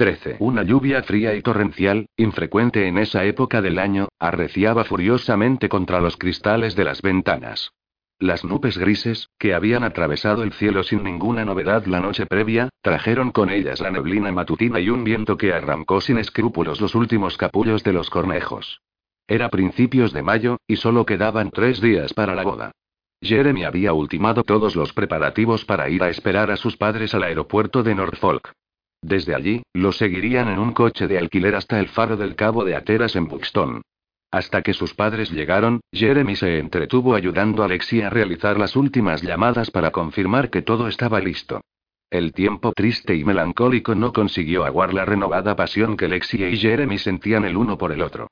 13. Una lluvia fría y torrencial, infrecuente en esa época del año, arreciaba furiosamente contra los cristales de las ventanas. Las nubes grises, que habían atravesado el cielo sin ninguna novedad la noche previa, trajeron con ellas la neblina matutina y un viento que arrancó sin escrúpulos los últimos capullos de los cornejos. Era principios de mayo, y solo quedaban tres días para la boda. Jeremy había ultimado todos los preparativos para ir a esperar a sus padres al aeropuerto de Norfolk. Desde allí, lo seguirían en un coche de alquiler hasta el faro del Cabo de Ateras en Buxton. Hasta que sus padres llegaron, Jeremy se entretuvo ayudando a Lexi a realizar las últimas llamadas para confirmar que todo estaba listo. El tiempo triste y melancólico no consiguió aguar la renovada pasión que Lexi y Jeremy sentían el uno por el otro.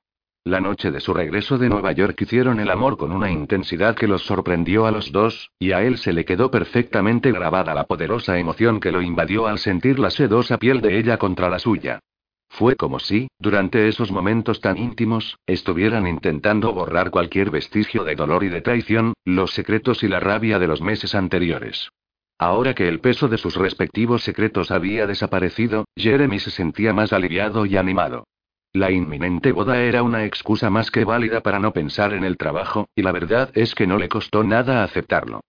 La noche de su regreso de Nueva York hicieron el amor con una intensidad que los sorprendió a los dos, y a él se le quedó perfectamente grabada la poderosa emoción que lo invadió al sentir la sedosa piel de ella contra la suya. Fue como si, durante esos momentos tan íntimos, estuvieran intentando borrar cualquier vestigio de dolor y de traición, los secretos y la rabia de los meses anteriores. Ahora que el peso de sus respectivos secretos había desaparecido, Jeremy se sentía más aliviado y animado. La inminente boda era una excusa más que válida para no pensar en el trabajo, y la verdad es que no le costó nada aceptarlo.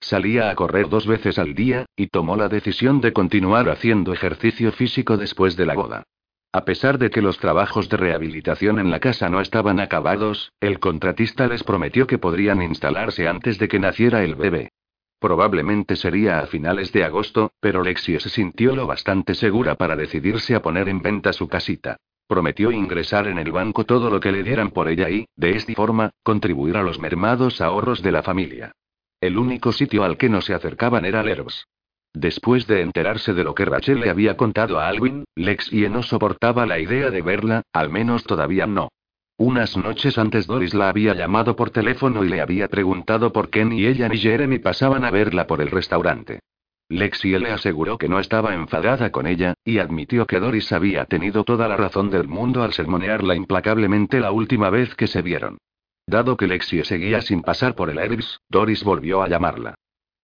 Salía a correr dos veces al día, y tomó la decisión de continuar haciendo ejercicio físico después de la boda. A pesar de que los trabajos de rehabilitación en la casa no estaban acabados, el contratista les prometió que podrían instalarse antes de que naciera el bebé. Probablemente sería a finales de agosto, pero Lexie se sintió lo bastante segura para decidirse a poner en venta su casita. Prometió ingresar en el banco todo lo que le dieran por ella y, de esta forma, contribuir a los mermados ahorros de la familia. El único sitio al que no se acercaban era Lerbs. Después de enterarse de lo que Rachel le había contado a Alwyn, Lexie no soportaba la idea de verla, al menos todavía no. Unas noches antes Doris la había llamado por teléfono y le había preguntado por qué ni ella ni Jeremy pasaban a verla por el restaurante. Lexie le aseguró que no estaba enfadada con ella, y admitió que Doris había tenido toda la razón del mundo al sermonearla implacablemente la última vez que se vieron. Dado que Lexie seguía sin pasar por el Airbus, Doris volvió a llamarla.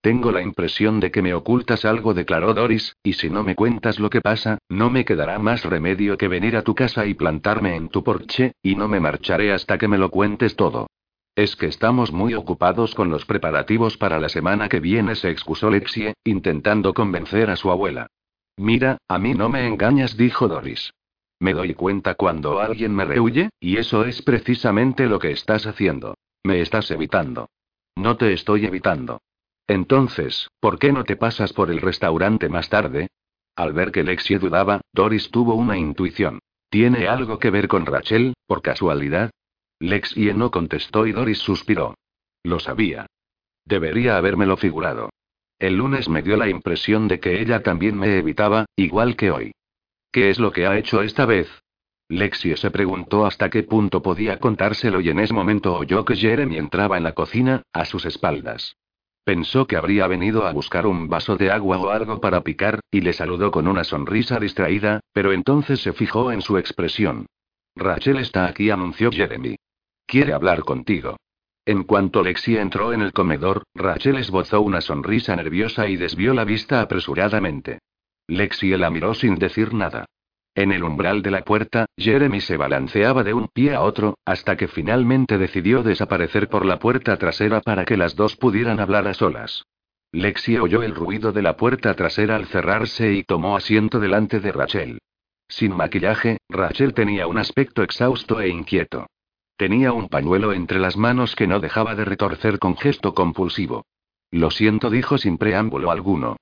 Tengo la impresión de que me ocultas algo, declaró Doris, y si no me cuentas lo que pasa, no me quedará más remedio que venir a tu casa y plantarme en tu porche, y no me marcharé hasta que me lo cuentes todo. Es que estamos muy ocupados con los preparativos para la semana que viene, se excusó Lexie, intentando convencer a su abuela. Mira, a mí no me engañas, dijo Doris. Me doy cuenta cuando alguien me rehuye, y eso es precisamente lo que estás haciendo. Me estás evitando. No te estoy evitando. Entonces, ¿por qué no te pasas por el restaurante más tarde? Al ver que Lexie dudaba, Doris tuvo una intuición. ¿Tiene algo que ver con Rachel, por casualidad? Lexie no contestó y Doris suspiró. Lo sabía. Debería habérmelo figurado. El lunes me dio la impresión de que ella también me evitaba, igual que hoy. ¿Qué es lo que ha hecho esta vez? Lexie se preguntó hasta qué punto podía contárselo y en ese momento oyó que Jeremy entraba en la cocina, a sus espaldas. Pensó que habría venido a buscar un vaso de agua o algo para picar, y le saludó con una sonrisa distraída, pero entonces se fijó en su expresión. Rachel está aquí, anunció Jeremy. Quiere hablar contigo. En cuanto Lexi entró en el comedor, Rachel esbozó una sonrisa nerviosa y desvió la vista apresuradamente. Lexi la miró sin decir nada. En el umbral de la puerta, Jeremy se balanceaba de un pie a otro, hasta que finalmente decidió desaparecer por la puerta trasera para que las dos pudieran hablar a solas. Lexi oyó el ruido de la puerta trasera al cerrarse y tomó asiento delante de Rachel. Sin maquillaje, Rachel tenía un aspecto exhausto e inquieto. Tenía un pañuelo entre las manos que no dejaba de retorcer con gesto compulsivo. Lo siento, dijo sin preámbulo alguno.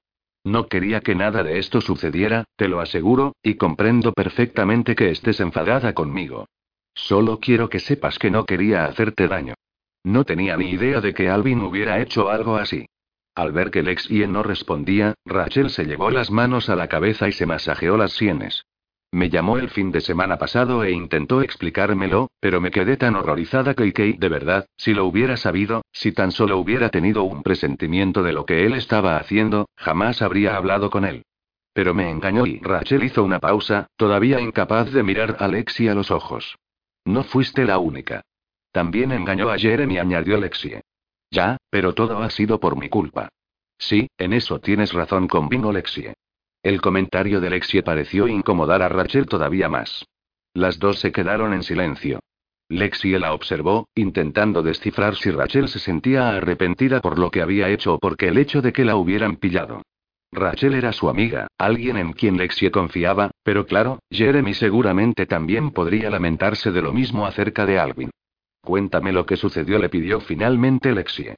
No quería que nada de esto sucediera, te lo aseguro, y comprendo perfectamente que estés enfadada conmigo. Solo quiero que sepas que no quería hacerte daño. No tenía ni idea de que Alvin hubiera hecho algo así. Al ver que Lexie no respondía, Rachel se llevó las manos a la cabeza y se masajeó las sienes. Me llamó el fin de semana pasado e intentó explicármelo, pero me quedé tan horrorizada que Kate de verdad, si lo hubiera sabido, si tan solo hubiera tenido un presentimiento de lo que él estaba haciendo, jamás habría hablado con él. Pero me engañó y Rachel hizo una pausa, todavía incapaz de mirar a Lexie a los ojos. No fuiste la única. También engañó a Jeremy, añadió Lexie. Ya, pero todo ha sido por mi culpa. Sí, en eso tienes razón, convino Lexie. El comentario de Lexie pareció incomodar a Rachel todavía más. Las dos se quedaron en silencio. Lexie la observó, intentando descifrar si Rachel se sentía arrepentida por lo que había hecho o porque el hecho de que la hubieran pillado. Rachel era su amiga, alguien en quien Lexie confiaba, pero claro, Jeremy seguramente también podría lamentarse de lo mismo acerca de Alvin. Cuéntame lo que sucedió, le pidió finalmente Lexie.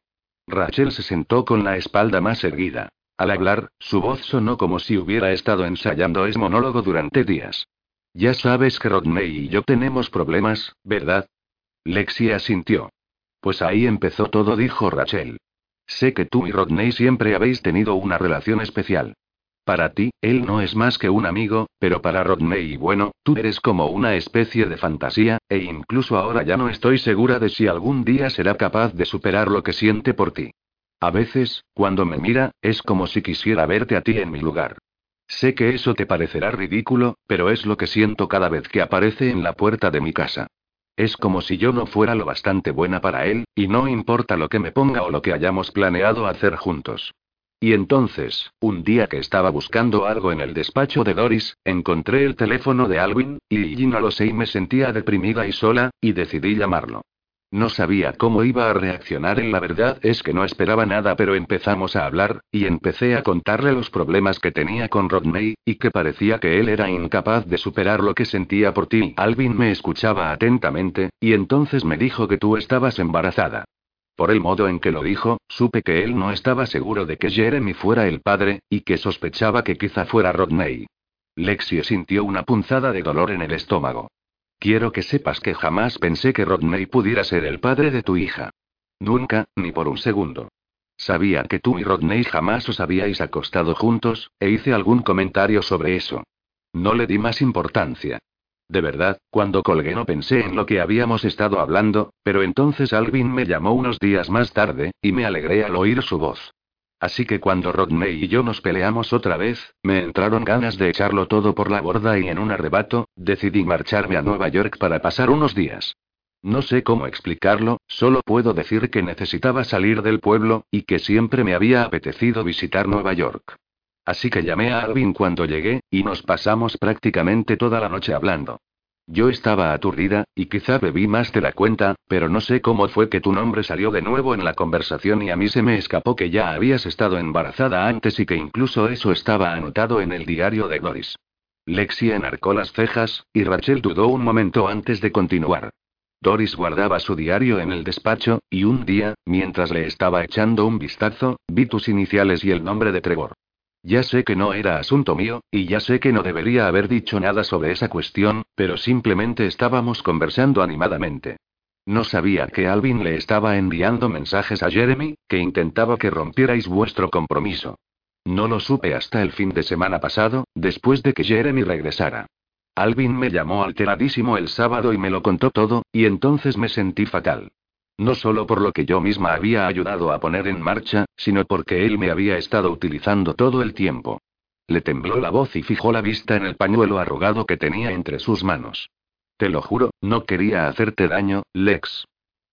Rachel se sentó con la espalda más erguida. Al hablar, su voz sonó como si hubiera estado ensayando ese monólogo durante días. Ya sabes que Rodney y yo tenemos problemas, ¿verdad? Lexie asintió. Pues ahí empezó todo, dijo Rachel. Sé que tú y Rodney siempre habéis tenido una relación especial. Para ti, él no es más que un amigo, pero para Rodney, bueno, tú eres como una especie de fantasía, e incluso ahora ya no estoy segura de si algún día será capaz de superar lo que siente por ti. A veces, cuando me mira, es como si quisiera verte a ti en mi lugar. Sé que eso te parecerá ridículo, pero es lo que siento cada vez que aparece en la puerta de mi casa. Es como si yo no fuera lo bastante buena para él, y no importa lo que me ponga o lo que hayamos planeado hacer juntos. Y entonces, un día que estaba buscando algo en el despacho de Doris, encontré el teléfono de Alwin, y, no lo sé y me sentía deprimida y sola, y decidí llamarlo. No sabía cómo iba a reaccionar en la verdad es que no esperaba nada, pero empezamos a hablar, y empecé a contarle los problemas que tenía con Rodney, y que parecía que él era incapaz de superar lo que sentía por ti. Alvin me escuchaba atentamente, y entonces me dijo que tú estabas embarazada. Por el modo en que lo dijo, supe que él no estaba seguro de que Jeremy fuera el padre, y que sospechaba que quizá fuera Rodney. Lexie sintió una punzada de dolor en el estómago. Quiero que sepas que jamás pensé que Rodney pudiera ser el padre de tu hija. Nunca, ni por un segundo. Sabía que tú y Rodney jamás os habíais acostado juntos, e hice algún comentario sobre eso. No le di más importancia. De verdad, cuando colgué no pensé en lo que habíamos estado hablando, pero entonces Alvin me llamó unos días más tarde, y me alegré al oír su voz. Así que cuando Rodney y yo nos peleamos otra vez, me entraron ganas de echarlo todo por la borda y en un arrebato, decidí marcharme a Nueva York para pasar unos días. No sé cómo explicarlo, solo puedo decir que necesitaba salir del pueblo, y que siempre me había apetecido visitar Nueva York. Así que llamé a Alvin cuando llegué, y nos pasamos prácticamente toda la noche hablando. Yo estaba aturdida, y quizá bebí más de la cuenta, pero no sé cómo fue que tu nombre salió de nuevo en la conversación y a mí se me escapó que ya habías estado embarazada antes y que incluso eso estaba anotado en el diario de Doris. Lexi enarcó las cejas, y Rachel dudó un momento antes de continuar. Doris guardaba su diario en el despacho, y un día, mientras le estaba echando un vistazo, vi tus iniciales y el nombre de Trevor. Ya sé que no era asunto mío, y ya sé que no debería haber dicho nada sobre esa cuestión, pero simplemente estábamos conversando animadamente. No sabía que Alvin le estaba enviando mensajes a Jeremy, que intentaba que rompierais vuestro compromiso. No lo supe hasta el fin de semana pasado, después de que Jeremy regresara. Alvin me llamó alteradísimo el sábado y me lo contó todo, y entonces me sentí fatal. No solo por lo que yo misma había ayudado a poner en marcha, sino porque él me había estado utilizando todo el tiempo. Le tembló la voz y fijó la vista en el pañuelo arrugado que tenía entre sus manos. Te lo juro, no quería hacerte daño, Lex.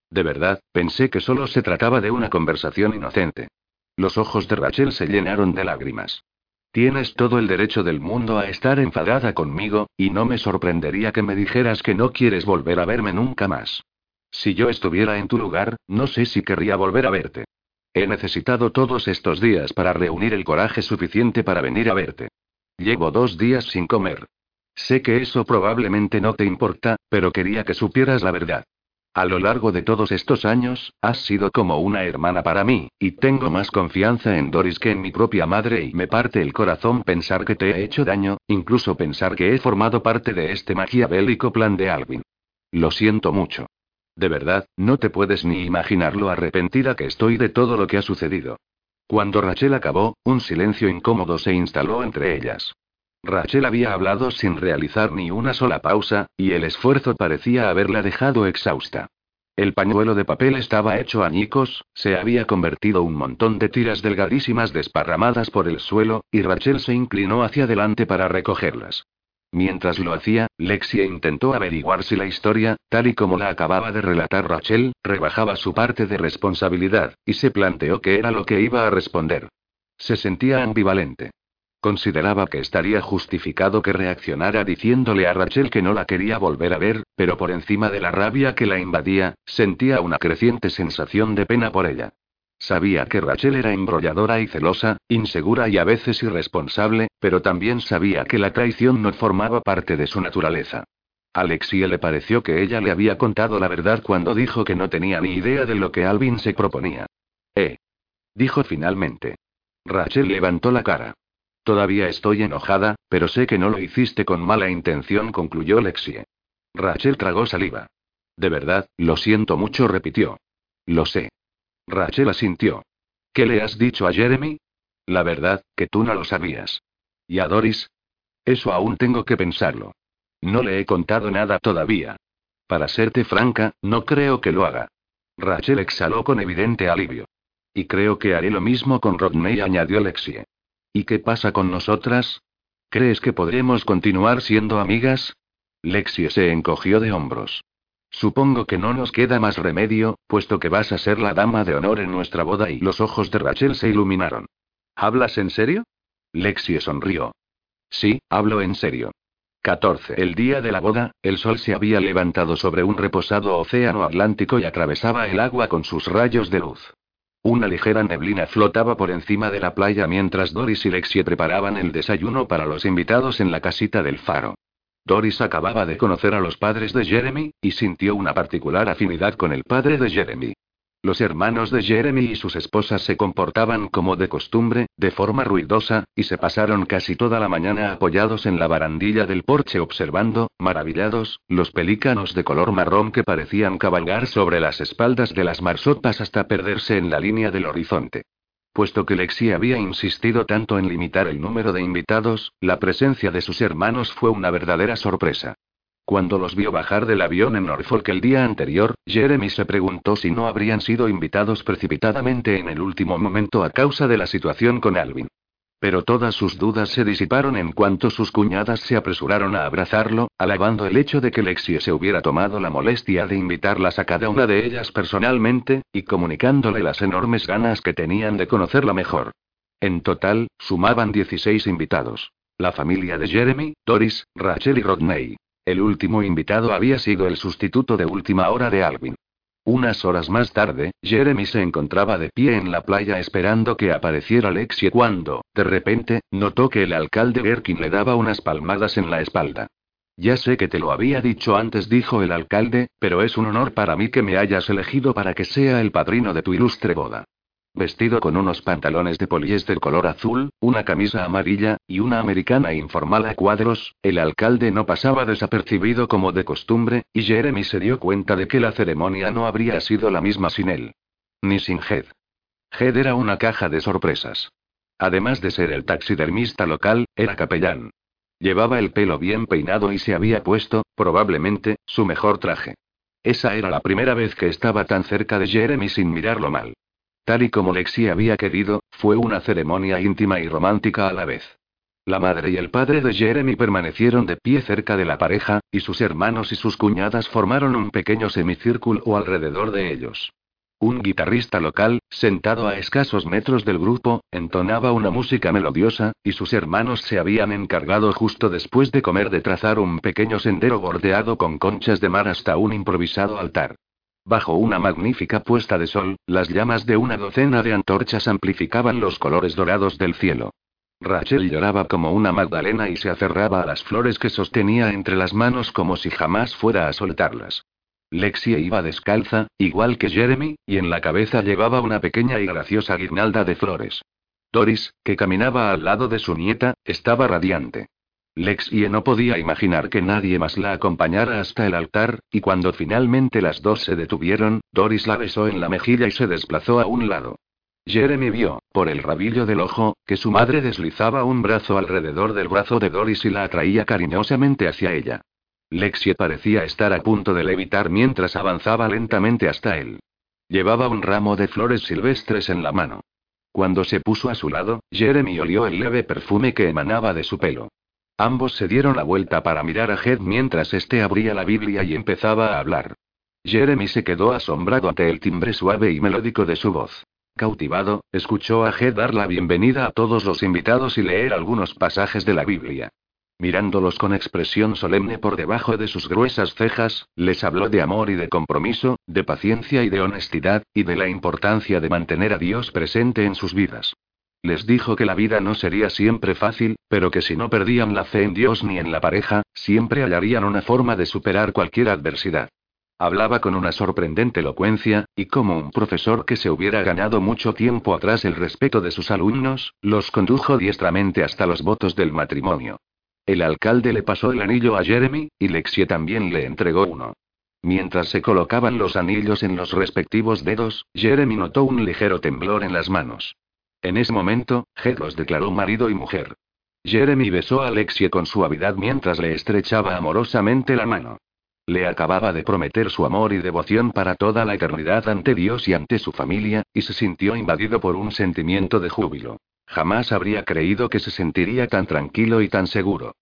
De verdad, pensé que solo se trataba de una conversación inocente. Los ojos de Rachel se llenaron de lágrimas. Tienes todo el derecho del mundo a estar enfadada conmigo, y no me sorprendería que me dijeras que no quieres volver a verme nunca más. Si yo estuviera en tu lugar, no sé si querría volver a verte. He necesitado todos estos días para reunir el coraje suficiente para venir a verte. Llevo dos días sin comer. Sé que eso probablemente no te importa, pero quería que supieras la verdad. A lo largo de todos estos años, has sido como una hermana para mí, y tengo más confianza en Doris que en mi propia madre y me parte el corazón pensar que te he hecho daño, incluso pensar que he formado parte de este maquiavélico plan de Alvin. Lo siento mucho. De verdad, no te puedes ni imaginar lo arrepentida que estoy de todo lo que ha sucedido. Cuando Rachel acabó, un silencio incómodo se instaló entre ellas. Rachel había hablado sin realizar ni una sola pausa, y el esfuerzo parecía haberla dejado exhausta. El pañuelo de papel estaba hecho añicos, se había convertido un montón de tiras delgadísimas desparramadas por el suelo, y Rachel se inclinó hacia adelante para recogerlas. Mientras lo hacía, Lexia intentó averiguar si la historia, tal y como la acababa de relatar Rachel, rebajaba su parte de responsabilidad, y se planteó qué era lo que iba a responder. Se sentía ambivalente. Consideraba que estaría justificado que reaccionara diciéndole a Rachel que no la quería volver a ver, pero por encima de la rabia que la invadía, sentía una creciente sensación de pena por ella. Sabía que Rachel era embrolladora y celosa, insegura y a veces irresponsable, pero también sabía que la traición no formaba parte de su naturaleza. Alexia le pareció que ella le había contado la verdad cuando dijo que no tenía ni idea de lo que Alvin se proponía. Eh. Dijo finalmente. Rachel levantó la cara. Todavía estoy enojada, pero sé que no lo hiciste con mala intención, concluyó Lexie. Rachel tragó saliva. De verdad, lo siento mucho, repitió. Lo sé. Rachel asintió. ¿Qué le has dicho a Jeremy? La verdad, que tú no lo sabías. ¿Y a Doris? Eso aún tengo que pensarlo. No le he contado nada todavía. Para serte franca, no creo que lo haga. Rachel exhaló con evidente alivio. Y creo que haré lo mismo con Rodney, añadió Lexie. ¿Y qué pasa con nosotras? ¿Crees que podremos continuar siendo amigas? Lexie se encogió de hombros. Supongo que no nos queda más remedio, puesto que vas a ser la dama de honor en nuestra boda y los ojos de Rachel se iluminaron. ¿Hablas en serio? Lexie sonrió. Sí, hablo en serio. 14. El día de la boda, el sol se había levantado sobre un reposado océano Atlántico y atravesaba el agua con sus rayos de luz. Una ligera neblina flotaba por encima de la playa mientras Doris y Lexie preparaban el desayuno para los invitados en la casita del faro. Doris acababa de conocer a los padres de Jeremy, y sintió una particular afinidad con el padre de Jeremy. Los hermanos de Jeremy y sus esposas se comportaban como de costumbre, de forma ruidosa, y se pasaron casi toda la mañana apoyados en la barandilla del porche observando, maravillados, los pelícanos de color marrón que parecían cabalgar sobre las espaldas de las marsotas hasta perderse en la línea del horizonte. Puesto que Lexi había insistido tanto en limitar el número de invitados, la presencia de sus hermanos fue una verdadera sorpresa. Cuando los vio bajar del avión en Norfolk el día anterior, Jeremy se preguntó si no habrían sido invitados precipitadamente en el último momento a causa de la situación con Alvin. Pero todas sus dudas se disiparon en cuanto sus cuñadas se apresuraron a abrazarlo, alabando el hecho de que Lexie se hubiera tomado la molestia de invitarlas a cada una de ellas personalmente, y comunicándole las enormes ganas que tenían de conocerla mejor. En total, sumaban 16 invitados. La familia de Jeremy, Doris, Rachel y Rodney. El último invitado había sido el sustituto de última hora de Alvin. Unas horas más tarde, Jeremy se encontraba de pie en la playa esperando que apareciera Lexie cuando, de repente, notó que el alcalde Gerkin le daba unas palmadas en la espalda. Ya sé que te lo había dicho antes, dijo el alcalde, pero es un honor para mí que me hayas elegido para que sea el padrino de tu ilustre boda. Vestido con unos pantalones de poliéster color azul, una camisa amarilla, y una americana informal a cuadros, el alcalde no pasaba desapercibido como de costumbre, y Jeremy se dio cuenta de que la ceremonia no habría sido la misma sin él. Ni sin Head. Head era una caja de sorpresas. Además de ser el taxidermista local, era capellán. Llevaba el pelo bien peinado y se había puesto, probablemente, su mejor traje. Esa era la primera vez que estaba tan cerca de Jeremy sin mirarlo mal. Tal y como Lexi había querido, fue una ceremonia íntima y romántica a la vez. La madre y el padre de Jeremy permanecieron de pie cerca de la pareja, y sus hermanos y sus cuñadas formaron un pequeño semicírculo alrededor de ellos. Un guitarrista local, sentado a escasos metros del grupo, entonaba una música melodiosa, y sus hermanos se habían encargado justo después de comer de trazar un pequeño sendero bordeado con conchas de mar hasta un improvisado altar. Bajo una magnífica puesta de sol, las llamas de una docena de antorchas amplificaban los colores dorados del cielo. Rachel lloraba como una Magdalena y se aferraba a las flores que sostenía entre las manos como si jamás fuera a soltarlas. Lexie iba descalza, igual que Jeremy, y en la cabeza llevaba una pequeña y graciosa guirnalda de flores. Doris, que caminaba al lado de su nieta, estaba radiante. Lexie no podía imaginar que nadie más la acompañara hasta el altar, y cuando finalmente las dos se detuvieron, Doris la besó en la mejilla y se desplazó a un lado. Jeremy vio, por el rabillo del ojo, que su madre deslizaba un brazo alrededor del brazo de Doris y la atraía cariñosamente hacia ella. Lexie parecía estar a punto de levitar mientras avanzaba lentamente hasta él. Llevaba un ramo de flores silvestres en la mano. Cuando se puso a su lado, Jeremy olió el leve perfume que emanaba de su pelo. Ambos se dieron la vuelta para mirar a Head mientras éste abría la Biblia y empezaba a hablar. Jeremy se quedó asombrado ante el timbre suave y melódico de su voz. Cautivado, escuchó a Head dar la bienvenida a todos los invitados y leer algunos pasajes de la Biblia. Mirándolos con expresión solemne por debajo de sus gruesas cejas, les habló de amor y de compromiso, de paciencia y de honestidad, y de la importancia de mantener a Dios presente en sus vidas. Les dijo que la vida no sería siempre fácil, pero que si no perdían la fe en Dios ni en la pareja, siempre hallarían una forma de superar cualquier adversidad. Hablaba con una sorprendente elocuencia, y como un profesor que se hubiera ganado mucho tiempo atrás el respeto de sus alumnos, los condujo diestramente hasta los votos del matrimonio. El alcalde le pasó el anillo a Jeremy, y Lexie también le entregó uno. Mientras se colocaban los anillos en los respectivos dedos, Jeremy notó un ligero temblor en las manos. En ese momento, Head los declaró marido y mujer. Jeremy besó a Alexie con suavidad mientras le estrechaba amorosamente la mano. Le acababa de prometer su amor y devoción para toda la eternidad ante Dios y ante su familia, y se sintió invadido por un sentimiento de júbilo. Jamás habría creído que se sentiría tan tranquilo y tan seguro.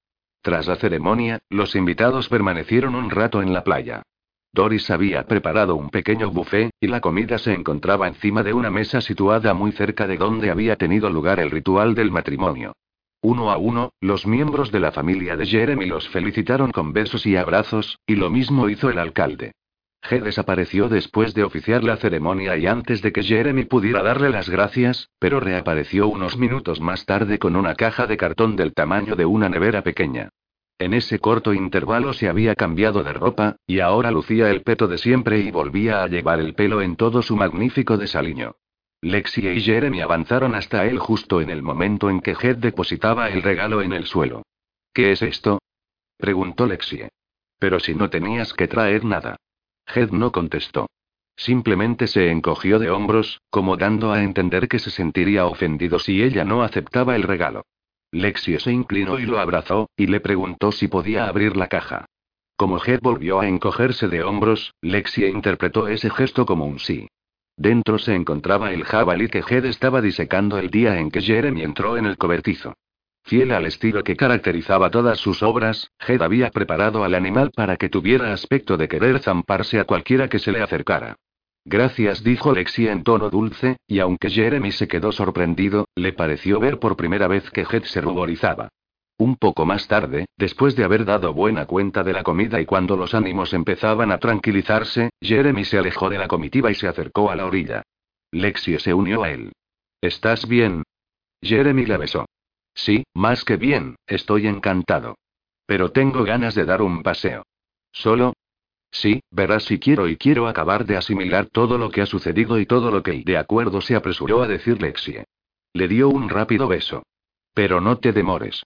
Tras la ceremonia, los invitados permanecieron un rato en la playa. Doris había preparado un pequeño buffet, y la comida se encontraba encima de una mesa situada muy cerca de donde había tenido lugar el ritual del matrimonio. Uno a uno, los miembros de la familia de Jeremy los felicitaron con besos y abrazos, y lo mismo hizo el alcalde. G desapareció después de oficiar la ceremonia y antes de que Jeremy pudiera darle las gracias, pero reapareció unos minutos más tarde con una caja de cartón del tamaño de una nevera pequeña. En ese corto intervalo se había cambiado de ropa, y ahora lucía el peto de siempre y volvía a llevar el pelo en todo su magnífico desaliño. Lexie y Jeremy avanzaron hasta él justo en el momento en que Head depositaba el regalo en el suelo. ¿Qué es esto? preguntó Lexie. Pero si no tenías que traer nada. Head no contestó. Simplemente se encogió de hombros, como dando a entender que se sentiría ofendido si ella no aceptaba el regalo. Lexie se inclinó y lo abrazó, y le preguntó si podía abrir la caja. Como Head volvió a encogerse de hombros, Lexie interpretó ese gesto como un sí. Dentro se encontraba el jabalí que Jed estaba disecando el día en que Jeremy entró en el cobertizo. Fiel al estilo que caracterizaba todas sus obras, Jed había preparado al animal para que tuviera aspecto de querer zamparse a cualquiera que se le acercara. Gracias, dijo Lexi en tono dulce, y aunque Jeremy se quedó sorprendido, le pareció ver por primera vez que Jed se ruborizaba. Un poco más tarde, después de haber dado buena cuenta de la comida y cuando los ánimos empezaban a tranquilizarse, Jeremy se alejó de la comitiva y se acercó a la orilla. Lexie se unió a él. ¿Estás bien? Jeremy la besó. Sí, más que bien, estoy encantado. Pero tengo ganas de dar un paseo. ¿Solo? Sí, verás si quiero y quiero acabar de asimilar todo lo que ha sucedido y todo lo que de acuerdo se apresuró a decir Lexie. Le dio un rápido beso. Pero no te demores.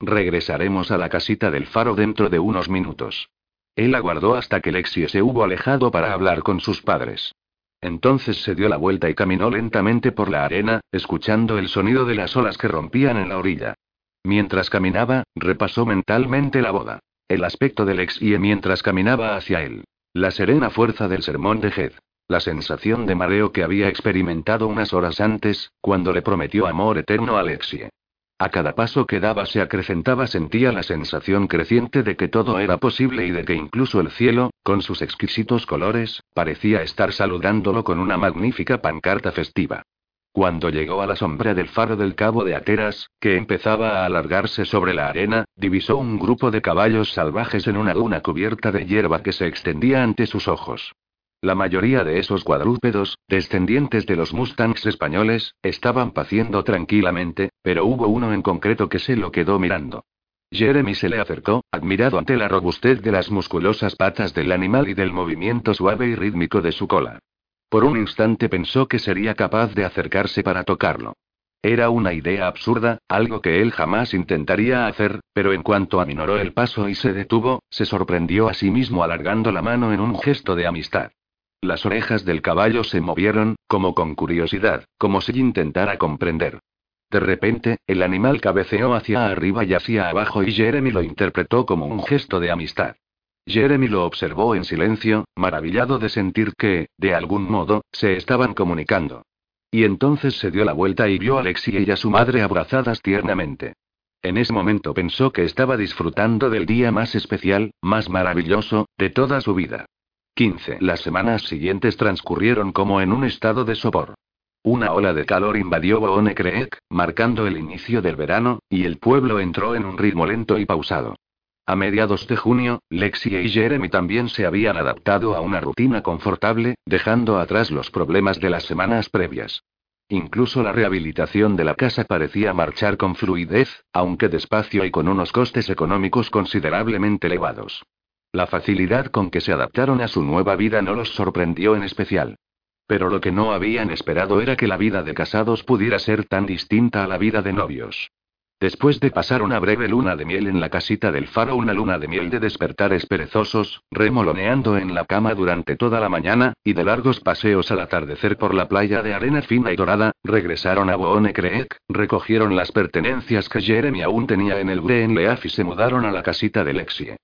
Regresaremos a la casita del faro dentro de unos minutos. Él aguardó hasta que Lexie se hubo alejado para hablar con sus padres. Entonces se dio la vuelta y caminó lentamente por la arena, escuchando el sonido de las olas que rompían en la orilla. Mientras caminaba, repasó mentalmente la boda. El aspecto de Lexie mientras caminaba hacia él. La serena fuerza del sermón de Heath. La sensación de mareo que había experimentado unas horas antes, cuando le prometió amor eterno a Lexie. A cada paso que daba se acrecentaba sentía la sensación creciente de que todo era posible y de que incluso el cielo, con sus exquisitos colores, parecía estar saludándolo con una magnífica pancarta festiva. Cuando llegó a la sombra del faro del cabo de Ateras, que empezaba a alargarse sobre la arena, divisó un grupo de caballos salvajes en una luna cubierta de hierba que se extendía ante sus ojos. La mayoría de esos cuadrúpedos, descendientes de los mustangs españoles, estaban paciendo tranquilamente, pero hubo uno en concreto que se lo quedó mirando. Jeremy se le acercó, admirado ante la robustez de las musculosas patas del animal y del movimiento suave y rítmico de su cola. Por un instante pensó que sería capaz de acercarse para tocarlo. Era una idea absurda, algo que él jamás intentaría hacer, pero en cuanto aminoró el paso y se detuvo, se sorprendió a sí mismo alargando la mano en un gesto de amistad. Las orejas del caballo se movieron, como con curiosidad, como si intentara comprender. De repente, el animal cabeceó hacia arriba y hacia abajo y Jeremy lo interpretó como un gesto de amistad. Jeremy lo observó en silencio, maravillado de sentir que, de algún modo, se estaban comunicando. Y entonces se dio la vuelta y vio a Alexia y a su madre abrazadas tiernamente. En ese momento pensó que estaba disfrutando del día más especial, más maravilloso, de toda su vida. 15. Las semanas siguientes transcurrieron como en un estado de sopor. Una ola de calor invadió Boone Creek, marcando el inicio del verano, y el pueblo entró en un ritmo lento y pausado. A mediados de junio, Lexi y Jeremy también se habían adaptado a una rutina confortable, dejando atrás los problemas de las semanas previas. Incluso la rehabilitación de la casa parecía marchar con fluidez, aunque despacio y con unos costes económicos considerablemente elevados. La facilidad con que se adaptaron a su nueva vida no los sorprendió en especial. Pero lo que no habían esperado era que la vida de casados pudiera ser tan distinta a la vida de novios. Después de pasar una breve luna de miel en la casita del faro, una luna de miel de despertares perezosos, remoloneando en la cama durante toda la mañana, y de largos paseos al atardecer por la playa de arena fina y dorada, regresaron a Boone Creek, recogieron las pertenencias que Jeremy aún tenía en el Leaf y se mudaron a la casita de Lexie.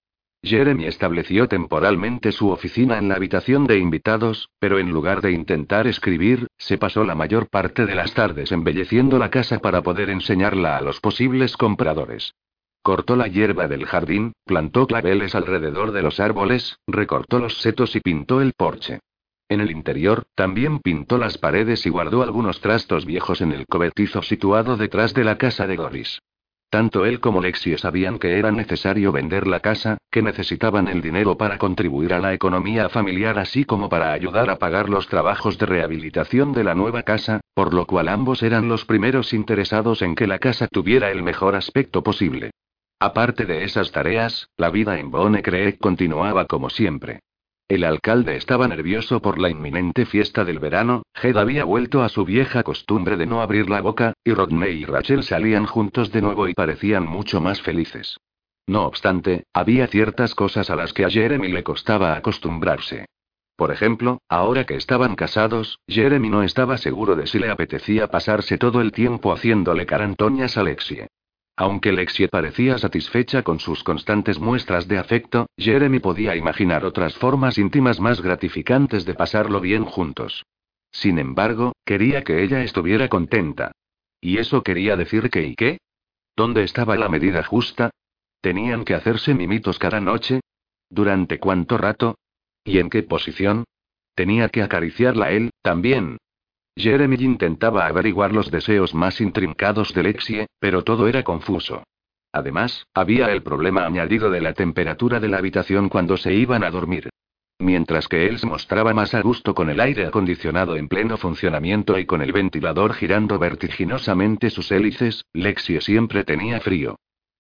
Jeremy estableció temporalmente su oficina en la habitación de invitados, pero en lugar de intentar escribir, se pasó la mayor parte de las tardes embelleciendo la casa para poder enseñarla a los posibles compradores. Cortó la hierba del jardín, plantó claveles alrededor de los árboles, recortó los setos y pintó el porche. En el interior, también pintó las paredes y guardó algunos trastos viejos en el cobertizo situado detrás de la casa de Goris. Tanto él como Lexie sabían que era necesario vender la casa, que necesitaban el dinero para contribuir a la economía familiar así como para ayudar a pagar los trabajos de rehabilitación de la nueva casa, por lo cual ambos eran los primeros interesados en que la casa tuviera el mejor aspecto posible. Aparte de esas tareas, la vida en Bone Creek continuaba como siempre. El alcalde estaba nervioso por la inminente fiesta del verano, Head había vuelto a su vieja costumbre de no abrir la boca, y Rodney y Rachel salían juntos de nuevo y parecían mucho más felices. No obstante, había ciertas cosas a las que a Jeremy le costaba acostumbrarse. Por ejemplo, ahora que estaban casados, Jeremy no estaba seguro de si le apetecía pasarse todo el tiempo haciéndole carantoñas a Alexie. Aunque Lexie parecía satisfecha con sus constantes muestras de afecto, Jeremy podía imaginar otras formas íntimas más gratificantes de pasarlo bien juntos. Sin embargo, quería que ella estuviera contenta. ¿Y eso quería decir que y qué? ¿Dónde estaba la medida justa? ¿Tenían que hacerse mimitos cada noche? ¿Durante cuánto rato? ¿Y en qué posición? Tenía que acariciarla él, también, Jeremy intentaba averiguar los deseos más intrincados de Lexie, pero todo era confuso. Además, había el problema añadido de la temperatura de la habitación cuando se iban a dormir. Mientras que él se mostraba más a gusto con el aire acondicionado en pleno funcionamiento y con el ventilador girando vertiginosamente sus hélices, Lexie siempre tenía frío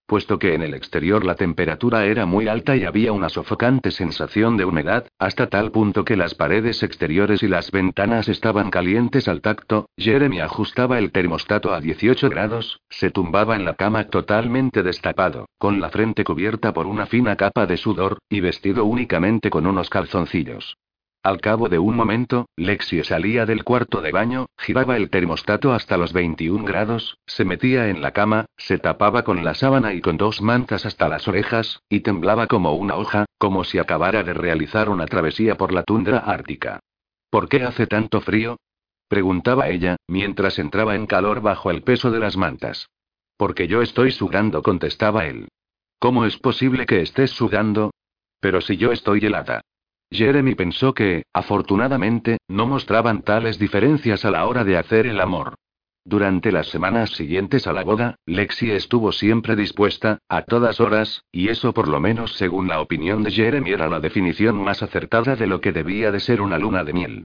puesto que en el exterior la temperatura era muy alta y había una sofocante sensación de humedad, hasta tal punto que las paredes exteriores y las ventanas estaban calientes al tacto, Jeremy ajustaba el termostato a 18 grados, se tumbaba en la cama totalmente destapado, con la frente cubierta por una fina capa de sudor, y vestido únicamente con unos calzoncillos. Al cabo de un momento, Lexie salía del cuarto de baño, giraba el termostato hasta los 21 grados, se metía en la cama, se tapaba con la sábana y con dos mantas hasta las orejas, y temblaba como una hoja, como si acabara de realizar una travesía por la tundra ártica. ¿Por qué hace tanto frío? preguntaba ella, mientras entraba en calor bajo el peso de las mantas. Porque yo estoy sudando, contestaba él. ¿Cómo es posible que estés sudando? Pero si yo estoy helada. Jeremy pensó que, afortunadamente, no mostraban tales diferencias a la hora de hacer el amor. Durante las semanas siguientes a la boda, Lexi estuvo siempre dispuesta, a todas horas, y eso por lo menos según la opinión de Jeremy era la definición más acertada de lo que debía de ser una luna de miel.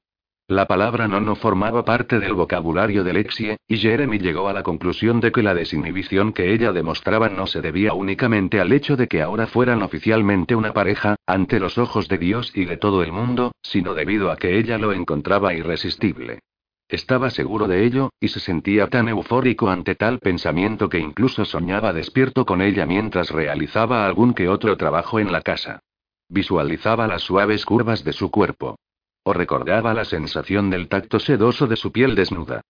La palabra no no formaba parte del vocabulario de Lexie, y Jeremy llegó a la conclusión de que la desinhibición que ella demostraba no se debía únicamente al hecho de que ahora fueran oficialmente una pareja, ante los ojos de Dios y de todo el mundo, sino debido a que ella lo encontraba irresistible. Estaba seguro de ello, y se sentía tan eufórico ante tal pensamiento que incluso soñaba despierto con ella mientras realizaba algún que otro trabajo en la casa. Visualizaba las suaves curvas de su cuerpo, o recordaba la sensación del tacto sedoso de su piel desnuda.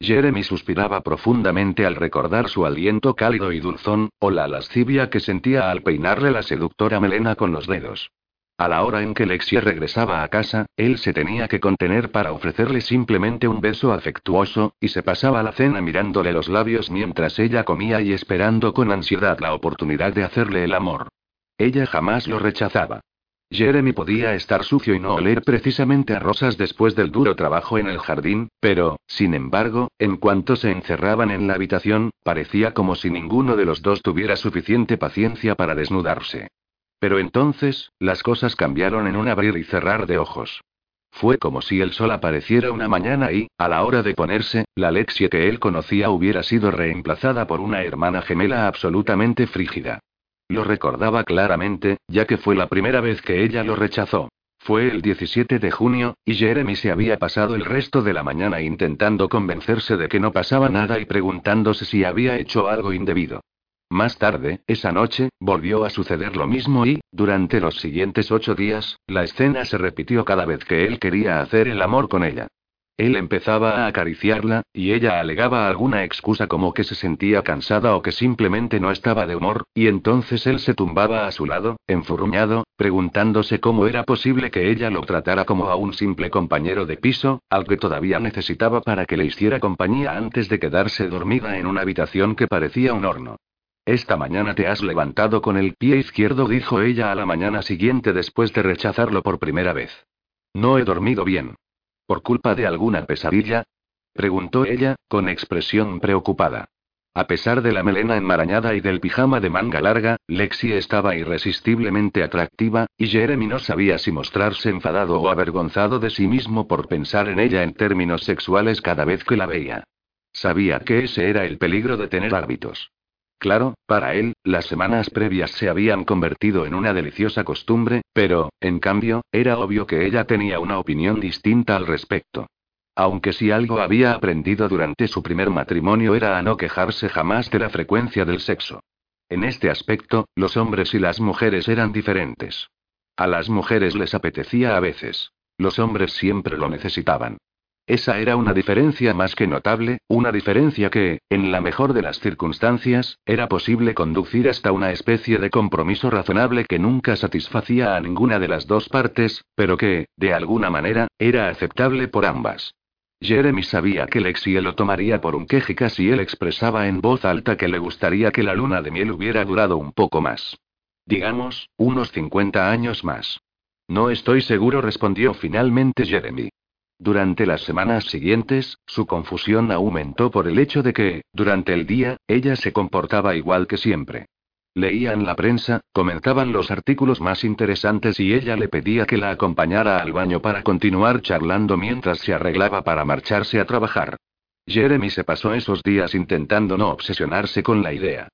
Jeremy suspiraba profundamente al recordar su aliento cálido y dulzón, o la lascivia que sentía al peinarle la seductora melena con los dedos. A la hora en que Lexia regresaba a casa, él se tenía que contener para ofrecerle simplemente un beso afectuoso, y se pasaba la cena mirándole los labios mientras ella comía y esperando con ansiedad la oportunidad de hacerle el amor. Ella jamás lo rechazaba. Jeremy podía estar sucio y no oler precisamente a rosas después del duro trabajo en el jardín, pero, sin embargo, en cuanto se encerraban en la habitación, parecía como si ninguno de los dos tuviera suficiente paciencia para desnudarse. Pero entonces, las cosas cambiaron en un abrir y cerrar de ojos. Fue como si el sol apareciera una mañana y, a la hora de ponerse, la Lexia que él conocía hubiera sido reemplazada por una hermana gemela absolutamente frígida. Lo recordaba claramente, ya que fue la primera vez que ella lo rechazó. Fue el 17 de junio, y Jeremy se había pasado el resto de la mañana intentando convencerse de que no pasaba nada y preguntándose si había hecho algo indebido. Más tarde, esa noche, volvió a suceder lo mismo y, durante los siguientes ocho días, la escena se repitió cada vez que él quería hacer el amor con ella. Él empezaba a acariciarla, y ella alegaba alguna excusa como que se sentía cansada o que simplemente no estaba de humor, y entonces él se tumbaba a su lado, enfurruñado, preguntándose cómo era posible que ella lo tratara como a un simple compañero de piso, al que todavía necesitaba para que le hiciera compañía antes de quedarse dormida en una habitación que parecía un horno. Esta mañana te has levantado con el pie izquierdo, dijo ella a la mañana siguiente después de rechazarlo por primera vez. No he dormido bien. ¿Por culpa de alguna pesadilla? preguntó ella, con expresión preocupada. A pesar de la melena enmarañada y del pijama de manga larga, Lexi estaba irresistiblemente atractiva, y Jeremy no sabía si mostrarse enfadado o avergonzado de sí mismo por pensar en ella en términos sexuales cada vez que la veía. Sabía que ese era el peligro de tener hábitos. Claro, para él, las semanas previas se habían convertido en una deliciosa costumbre, pero, en cambio, era obvio que ella tenía una opinión distinta al respecto. Aunque si algo había aprendido durante su primer matrimonio era a no quejarse jamás de la frecuencia del sexo. En este aspecto, los hombres y las mujeres eran diferentes. A las mujeres les apetecía a veces. Los hombres siempre lo necesitaban. Esa era una diferencia más que notable, una diferencia que, en la mejor de las circunstancias, era posible conducir hasta una especie de compromiso razonable que nunca satisfacía a ninguna de las dos partes, pero que, de alguna manera, era aceptable por ambas. Jeremy sabía que Lexie lo tomaría por un quejica si él expresaba en voz alta que le gustaría que la luna de miel hubiera durado un poco más. Digamos, unos 50 años más. No estoy seguro, respondió finalmente Jeremy. Durante las semanas siguientes, su confusión aumentó por el hecho de que, durante el día, ella se comportaba igual que siempre. Leían la prensa, comentaban los artículos más interesantes y ella le pedía que la acompañara al baño para continuar charlando mientras se arreglaba para marcharse a trabajar. Jeremy se pasó esos días intentando no obsesionarse con la idea.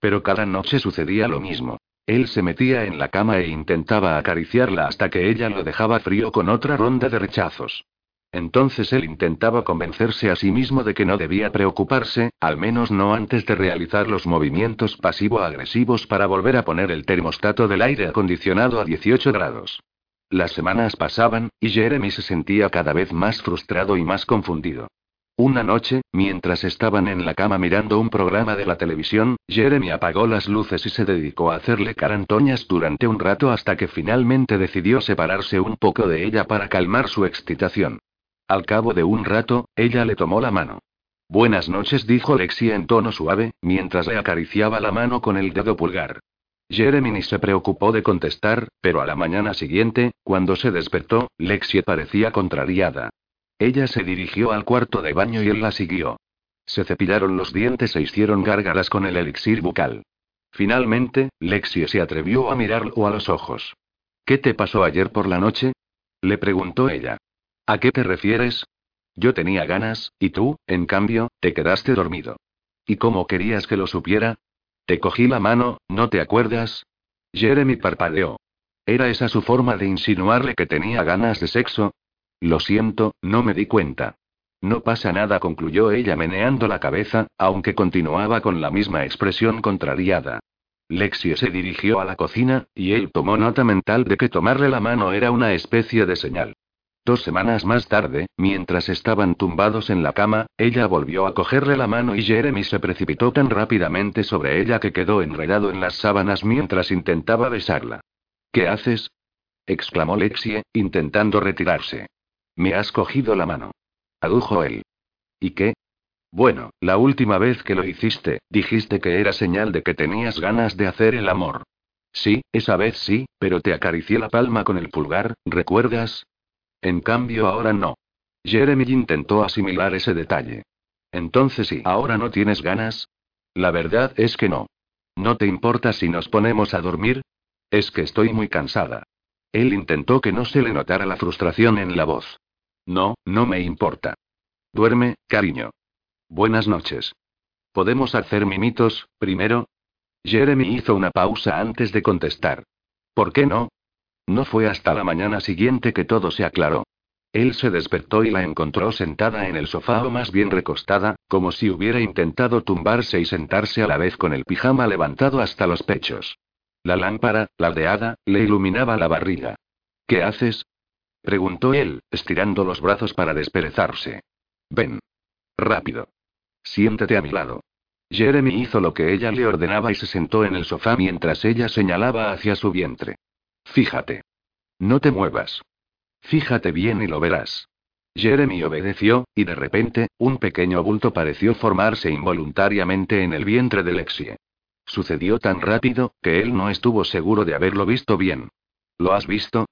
Pero cada noche sucedía lo mismo. Él se metía en la cama e intentaba acariciarla hasta que ella lo dejaba frío con otra ronda de rechazos. Entonces él intentaba convencerse a sí mismo de que no debía preocuparse, al menos no antes de realizar los movimientos pasivo-agresivos para volver a poner el termostato del aire acondicionado a 18 grados. Las semanas pasaban, y Jeremy se sentía cada vez más frustrado y más confundido. Una noche, mientras estaban en la cama mirando un programa de la televisión, Jeremy apagó las luces y se dedicó a hacerle carantoñas durante un rato hasta que finalmente decidió separarse un poco de ella para calmar su excitación. Al cabo de un rato, ella le tomó la mano. Buenas noches, dijo Lexi en tono suave, mientras le acariciaba la mano con el dedo pulgar. Jeremy se preocupó de contestar, pero a la mañana siguiente, cuando se despertó, Lexi parecía contrariada. Ella se dirigió al cuarto de baño y él la siguió. Se cepillaron los dientes e hicieron gárgaras con el elixir bucal. Finalmente, Lexi se atrevió a mirarlo a los ojos. ¿Qué te pasó ayer por la noche? le preguntó ella. ¿A qué te refieres? Yo tenía ganas, y tú, en cambio, te quedaste dormido. ¿Y cómo querías que lo supiera? Te cogí la mano, ¿no te acuerdas? Jeremy parpadeó. ¿Era esa su forma de insinuarle que tenía ganas de sexo? Lo siento, no me di cuenta. No pasa nada, concluyó ella meneando la cabeza, aunque continuaba con la misma expresión contrariada. Lexie se dirigió a la cocina, y él tomó nota mental de que tomarle la mano era una especie de señal. Dos semanas más tarde, mientras estaban tumbados en la cama, ella volvió a cogerle la mano y Jeremy se precipitó tan rápidamente sobre ella que quedó enredado en las sábanas mientras intentaba besarla. ¿Qué haces? exclamó Lexie, intentando retirarse. Me has cogido la mano. Adujo él. ¿Y qué? Bueno, la última vez que lo hiciste, dijiste que era señal de que tenías ganas de hacer el amor. Sí, esa vez sí, pero te acaricié la palma con el pulgar, ¿recuerdas? En cambio ahora no. Jeremy intentó asimilar ese detalle. Entonces, ¿y ahora no tienes ganas? La verdad es que no. ¿No te importa si nos ponemos a dormir? Es que estoy muy cansada. Él intentó que no se le notara la frustración en la voz. No, no me importa. Duerme, cariño. Buenas noches. ¿Podemos hacer mimitos, primero? Jeremy hizo una pausa antes de contestar. ¿Por qué no? No fue hasta la mañana siguiente que todo se aclaró. Él se despertó y la encontró sentada en el sofá o más bien recostada, como si hubiera intentado tumbarse y sentarse a la vez con el pijama levantado hasta los pechos. La lámpara, ladeada, le iluminaba la barriga. ¿Qué haces? preguntó él, estirando los brazos para desperezarse. Ven. Rápido. Siéntate a mi lado. Jeremy hizo lo que ella le ordenaba y se sentó en el sofá mientras ella señalaba hacia su vientre. Fíjate. No te muevas. Fíjate bien y lo verás. Jeremy obedeció, y de repente, un pequeño bulto pareció formarse involuntariamente en el vientre de Lexie. Sucedió tan rápido, que él no estuvo seguro de haberlo visto bien. ¿Lo has visto?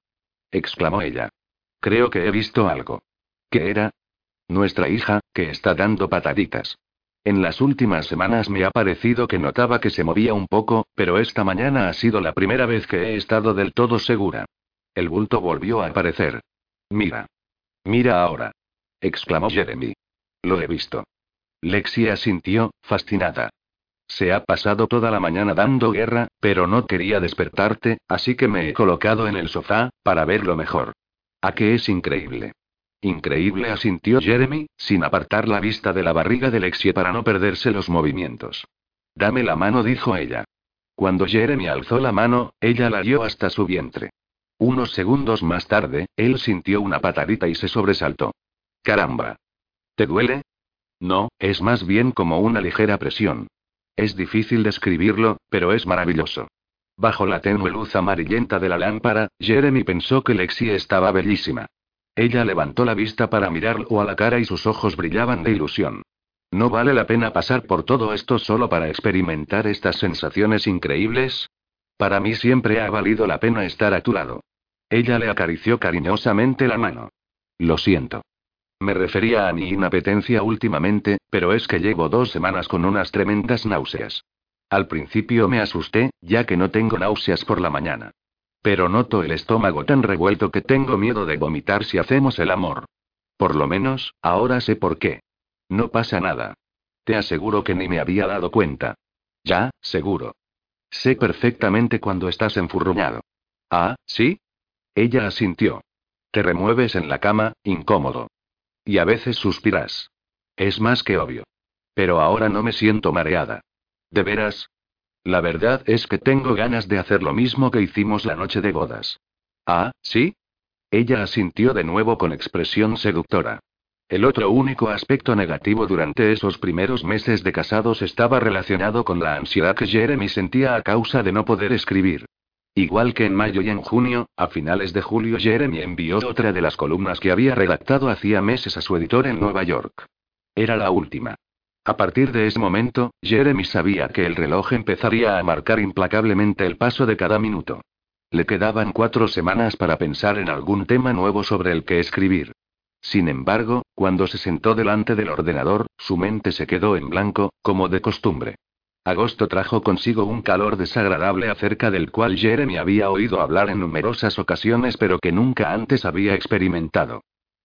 exclamó ella. Creo que he visto algo. ¿Qué era? Nuestra hija, que está dando pataditas. En las últimas semanas me ha parecido que notaba que se movía un poco, pero esta mañana ha sido la primera vez que he estado del todo segura. El bulto volvió a aparecer. Mira. Mira ahora. exclamó Jeremy. Lo he visto. Lexi asintió, fascinada. Se ha pasado toda la mañana dando guerra, pero no quería despertarte, así que me he colocado en el sofá, para verlo mejor. ¿A qué es increíble? Increíble asintió Jeremy, sin apartar la vista de la barriga de Lexie para no perderse los movimientos. Dame la mano, dijo ella. Cuando Jeremy alzó la mano, ella la dio hasta su vientre. Unos segundos más tarde, él sintió una patadita y se sobresaltó. Caramba. ¿Te duele? No, es más bien como una ligera presión. Es difícil describirlo, pero es maravilloso. Bajo la tenue luz amarillenta de la lámpara, Jeremy pensó que Lexie estaba bellísima. Ella levantó la vista para mirarlo a la cara y sus ojos brillaban de ilusión. ¿No vale la pena pasar por todo esto solo para experimentar estas sensaciones increíbles? Para mí siempre ha valido la pena estar a tu lado. Ella le acarició cariñosamente la mano. Lo siento. Me refería a mi inapetencia últimamente, pero es que llevo dos semanas con unas tremendas náuseas. Al principio me asusté, ya que no tengo náuseas por la mañana. Pero noto el estómago tan revuelto que tengo miedo de vomitar si hacemos el amor. Por lo menos, ahora sé por qué. No pasa nada. Te aseguro que ni me había dado cuenta. Ya, seguro. Sé perfectamente cuando estás enfurruñado. Ah, ¿sí? Ella asintió. Te remueves en la cama, incómodo. Y a veces suspiras. Es más que obvio. Pero ahora no me siento mareada. ¿De veras? La verdad es que tengo ganas de hacer lo mismo que hicimos la noche de bodas. Ah, ¿sí? Ella asintió de nuevo con expresión seductora. El otro único aspecto negativo durante esos primeros meses de casados estaba relacionado con la ansiedad que Jeremy sentía a causa de no poder escribir. Igual que en mayo y en junio, a finales de julio Jeremy envió otra de las columnas que había redactado hacía meses a su editor en Nueva York. Era la última. A partir de ese momento, Jeremy sabía que el reloj empezaría a marcar implacablemente el paso de cada minuto. Le quedaban cuatro semanas para pensar en algún tema nuevo sobre el que escribir. Sin embargo, cuando se sentó delante del ordenador, su mente se quedó en blanco, como de costumbre. Agosto trajo consigo un calor desagradable acerca del cual Jeremy había oído hablar en numerosas ocasiones pero que nunca antes había experimentado.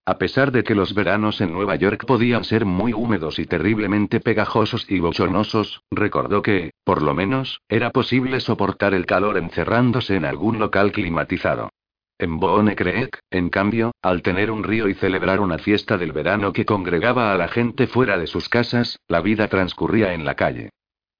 A pesar de que los veranos en Nueva York podían ser muy húmedos y terriblemente pegajosos y bochornosos, recordó que, por lo menos, era posible soportar el calor encerrándose en algún local climatizado. En Boone Creek, en cambio, al tener un río y celebrar una fiesta del verano que congregaba a la gente fuera de sus casas, la vida transcurría en la calle.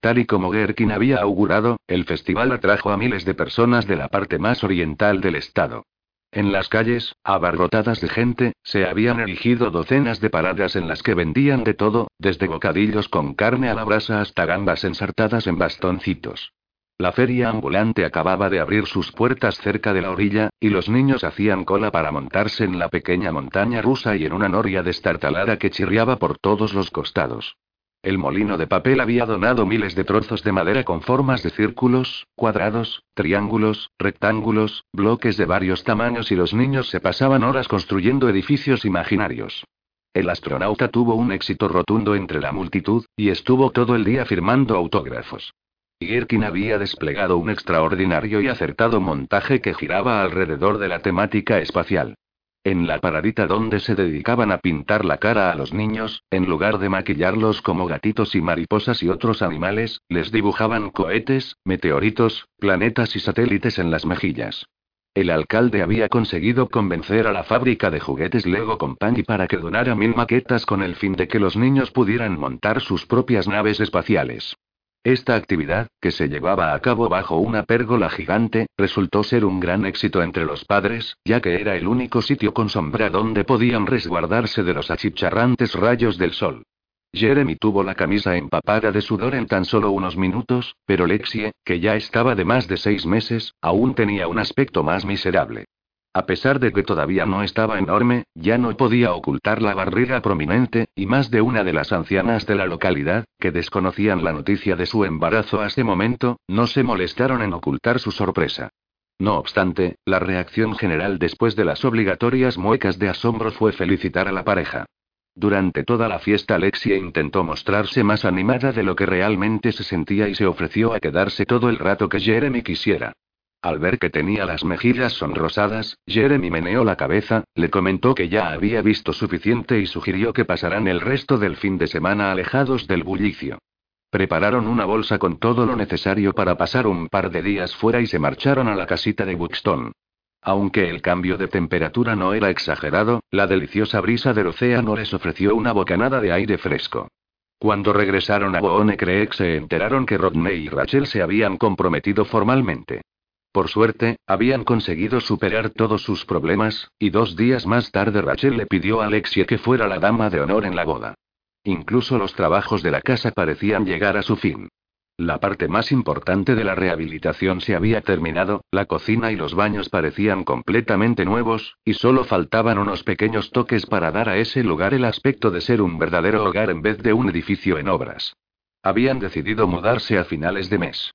Tal y como Gerkin había augurado, el festival atrajo a miles de personas de la parte más oriental del estado. En las calles, abarrotadas de gente, se habían erigido docenas de paradas en las que vendían de todo, desde bocadillos con carne a la brasa hasta gambas ensartadas en bastoncitos. La feria ambulante acababa de abrir sus puertas cerca de la orilla, y los niños hacían cola para montarse en la pequeña montaña rusa y en una noria destartalada que chirriaba por todos los costados. El molino de papel había donado miles de trozos de madera con formas de círculos, cuadrados, triángulos, rectángulos, bloques de varios tamaños y los niños se pasaban horas construyendo edificios imaginarios. El astronauta tuvo un éxito rotundo entre la multitud, y estuvo todo el día firmando autógrafos. Gherkin había desplegado un extraordinario y acertado montaje que giraba alrededor de la temática espacial. En la paradita donde se dedicaban a pintar la cara a los niños, en lugar de maquillarlos como gatitos y mariposas y otros animales, les dibujaban cohetes, meteoritos, planetas y satélites en las mejillas. El alcalde había conseguido convencer a la fábrica de juguetes Lego Company para que donara mil maquetas con el fin de que los niños pudieran montar sus propias naves espaciales. Esta actividad, que se llevaba a cabo bajo una pérgola gigante, resultó ser un gran éxito entre los padres, ya que era el único sitio con sombra donde podían resguardarse de los achicharrantes rayos del sol. Jeremy tuvo la camisa empapada de sudor en tan solo unos minutos, pero Lexie, que ya estaba de más de seis meses, aún tenía un aspecto más miserable. A pesar de que todavía no estaba enorme, ya no podía ocultar la barriga prominente, y más de una de las ancianas de la localidad, que desconocían la noticia de su embarazo a ese momento, no se molestaron en ocultar su sorpresa. No obstante, la reacción general después de las obligatorias muecas de asombro fue felicitar a la pareja. Durante toda la fiesta Alexia intentó mostrarse más animada de lo que realmente se sentía y se ofreció a quedarse todo el rato que Jeremy quisiera. Al ver que tenía las mejillas sonrosadas, Jeremy meneó la cabeza, le comentó que ya había visto suficiente y sugirió que pasaran el resto del fin de semana alejados del bullicio. Prepararon una bolsa con todo lo necesario para pasar un par de días fuera y se marcharon a la casita de Buxton. Aunque el cambio de temperatura no era exagerado, la deliciosa brisa del océano les ofreció una bocanada de aire fresco. Cuando regresaron a Boone Creek se enteraron que Rodney y Rachel se habían comprometido formalmente. Por suerte, habían conseguido superar todos sus problemas, y dos días más tarde Rachel le pidió a Alexia que fuera la dama de honor en la boda. Incluso los trabajos de la casa parecían llegar a su fin. La parte más importante de la rehabilitación se había terminado, la cocina y los baños parecían completamente nuevos, y solo faltaban unos pequeños toques para dar a ese lugar el aspecto de ser un verdadero hogar en vez de un edificio en obras. Habían decidido mudarse a finales de mes.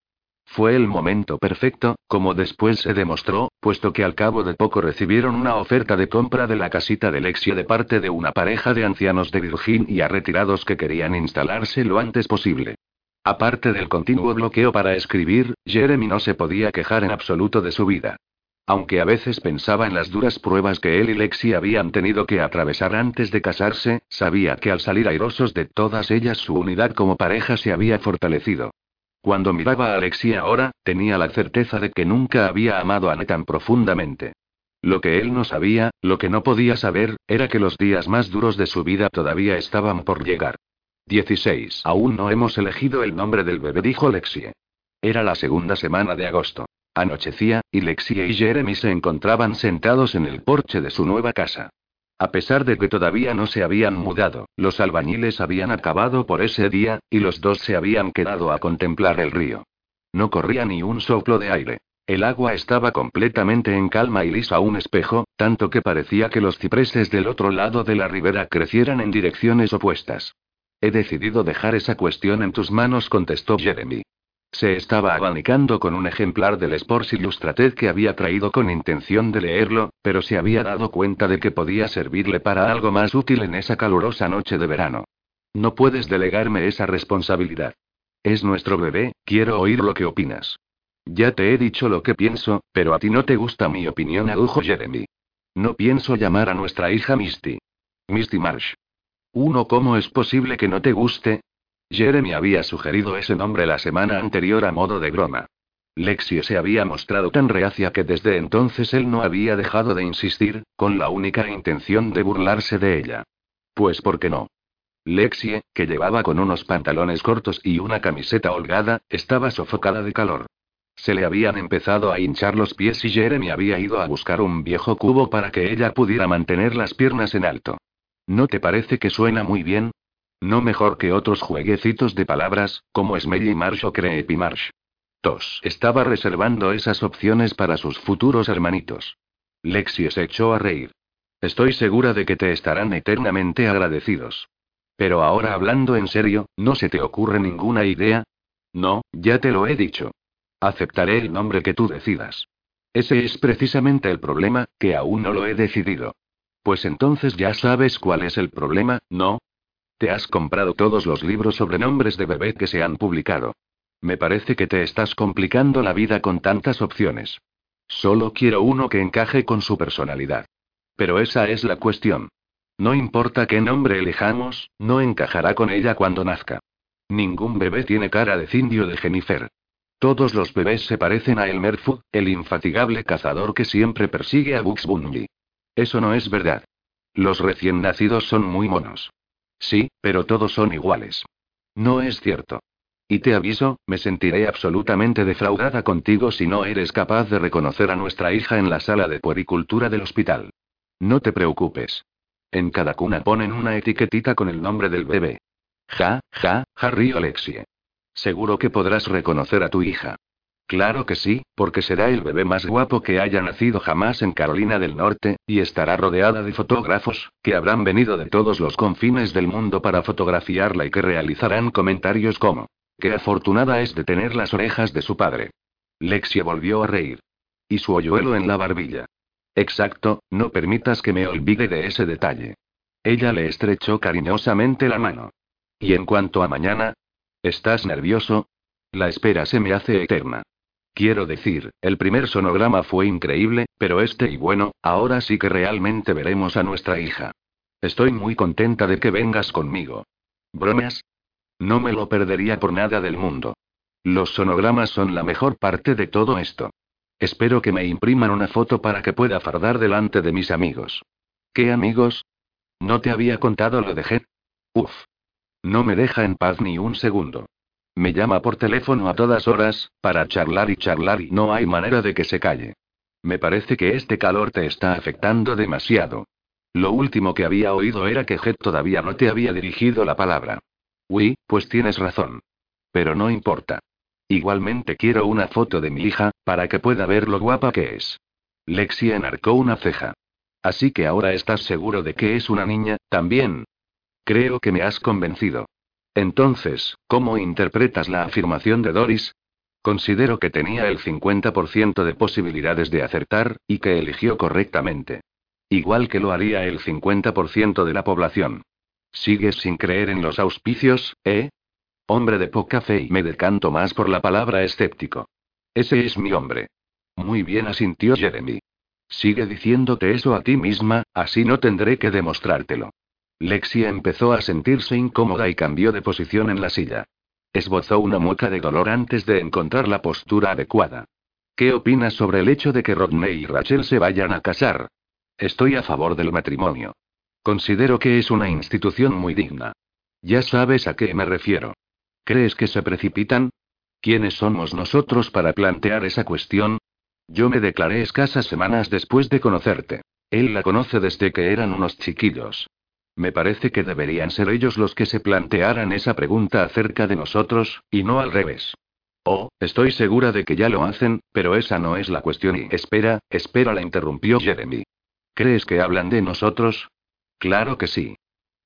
Fue el momento perfecto, como después se demostró, puesto que al cabo de poco recibieron una oferta de compra de la casita de Lexia de parte de una pareja de ancianos de Virginia retirados que querían instalarse lo antes posible. Aparte del continuo bloqueo para escribir, Jeremy no se podía quejar en absoluto de su vida. Aunque a veces pensaba en las duras pruebas que él y Lexi habían tenido que atravesar antes de casarse, sabía que al salir airosos de todas ellas su unidad como pareja se había fortalecido. Cuando miraba a Alexia ahora, tenía la certeza de que nunca había amado a Anne tan profundamente. Lo que él no sabía, lo que no podía saber, era que los días más duros de su vida todavía estaban por llegar. 16. Aún no hemos elegido el nombre del bebé, dijo Lexie. Era la segunda semana de agosto. Anochecía, y Lexie y Jeremy se encontraban sentados en el porche de su nueva casa. A pesar de que todavía no se habían mudado, los albañiles habían acabado por ese día, y los dos se habían quedado a contemplar el río. No corría ni un soplo de aire. El agua estaba completamente en calma y lisa un espejo, tanto que parecía que los cipreses del otro lado de la ribera crecieran en direcciones opuestas. He decidido dejar esa cuestión en tus manos, contestó Jeremy. Se estaba abanicando con un ejemplar del Sports Illustrated que había traído con intención de leerlo, pero se había dado cuenta de que podía servirle para algo más útil en esa calurosa noche de verano. No puedes delegarme esa responsabilidad. Es nuestro bebé, quiero oír lo que opinas. Ya te he dicho lo que pienso, pero a ti no te gusta mi opinión, adujo Jeremy. No pienso llamar a nuestra hija Misty. Misty Marsh. Uno, ¿cómo es posible que no te guste? Jeremy había sugerido ese nombre la semana anterior a modo de broma. Lexie se había mostrado tan reacia que desde entonces él no había dejado de insistir, con la única intención de burlarse de ella. Pues ¿por qué no? Lexie, que llevaba con unos pantalones cortos y una camiseta holgada, estaba sofocada de calor. Se le habían empezado a hinchar los pies y Jeremy había ido a buscar un viejo cubo para que ella pudiera mantener las piernas en alto. ¿No te parece que suena muy bien? No mejor que otros jueguecitos de palabras, como Smelly Marsh o Creepy Marsh. Tos estaba reservando esas opciones para sus futuros hermanitos. Lexi se echó a reír. Estoy segura de que te estarán eternamente agradecidos. Pero ahora hablando en serio, ¿no se te ocurre ninguna idea? No, ya te lo he dicho. Aceptaré el nombre que tú decidas. Ese es precisamente el problema, que aún no lo he decidido. Pues entonces ya sabes cuál es el problema, ¿no? Te has comprado todos los libros sobre nombres de bebé que se han publicado. Me parece que te estás complicando la vida con tantas opciones. Solo quiero uno que encaje con su personalidad. Pero esa es la cuestión. No importa qué nombre elijamos, no encajará con ella cuando nazca. Ningún bebé tiene cara de cindio de Jennifer. Todos los bebés se parecen a Elmer Fudd, el infatigable cazador que siempre persigue a Bugs Bunny. Eso no es verdad. Los recién nacidos son muy monos. Sí, pero todos son iguales. No es cierto. Y te aviso, me sentiré absolutamente defraudada contigo si no eres capaz de reconocer a nuestra hija en la sala de puericultura del hospital. No te preocupes. En cada cuna ponen una etiquetita con el nombre del bebé. Ja, ja, Harry Alexie. Seguro que podrás reconocer a tu hija. Claro que sí, porque será el bebé más guapo que haya nacido jamás en Carolina del Norte, y estará rodeada de fotógrafos, que habrán venido de todos los confines del mundo para fotografiarla y que realizarán comentarios como, qué afortunada es de tener las orejas de su padre. Lexia volvió a reír. Y su hoyuelo en la barbilla. Exacto, no permitas que me olvide de ese detalle. Ella le estrechó cariñosamente la mano. Y en cuanto a mañana, ¿estás nervioso? La espera se me hace eterna. Quiero decir, el primer sonograma fue increíble, pero este y bueno, ahora sí que realmente veremos a nuestra hija. Estoy muy contenta de que vengas conmigo. ¿Bromas? No me lo perdería por nada del mundo. Los sonogramas son la mejor parte de todo esto. Espero que me impriman una foto para que pueda fardar delante de mis amigos. ¿Qué amigos? ¿No te había contado lo de Jet? Uf. No me deja en paz ni un segundo. Me llama por teléfono a todas horas, para charlar y charlar y no hay manera de que se calle. Me parece que este calor te está afectando demasiado. Lo último que había oído era que Jet todavía no te había dirigido la palabra. Uy, pues tienes razón. Pero no importa. Igualmente quiero una foto de mi hija, para que pueda ver lo guapa que es. Lexi enarcó una ceja. Así que ahora estás seguro de que es una niña, también. Creo que me has convencido. Entonces, ¿cómo interpretas la afirmación de Doris? Considero que tenía el 50% de posibilidades de acertar, y que eligió correctamente. Igual que lo haría el 50% de la población. ¿Sigues sin creer en los auspicios, eh? Hombre de poca fe y me decanto más por la palabra escéptico. Ese es mi hombre. Muy bien asintió Jeremy. Sigue diciéndote eso a ti misma, así no tendré que demostrártelo. Lexia empezó a sentirse incómoda y cambió de posición en la silla. Esbozó una mueca de dolor antes de encontrar la postura adecuada. ¿Qué opinas sobre el hecho de que Rodney y Rachel se vayan a casar? Estoy a favor del matrimonio. Considero que es una institución muy digna. Ya sabes a qué me refiero. ¿Crees que se precipitan? ¿Quiénes somos nosotros para plantear esa cuestión? Yo me declaré escasas semanas después de conocerte. Él la conoce desde que eran unos chiquillos. Me parece que deberían ser ellos los que se plantearan esa pregunta acerca de nosotros, y no al revés. Oh, estoy segura de que ya lo hacen, pero esa no es la cuestión y... Espera, espera, la interrumpió Jeremy. ¿Crees que hablan de nosotros? Claro que sí.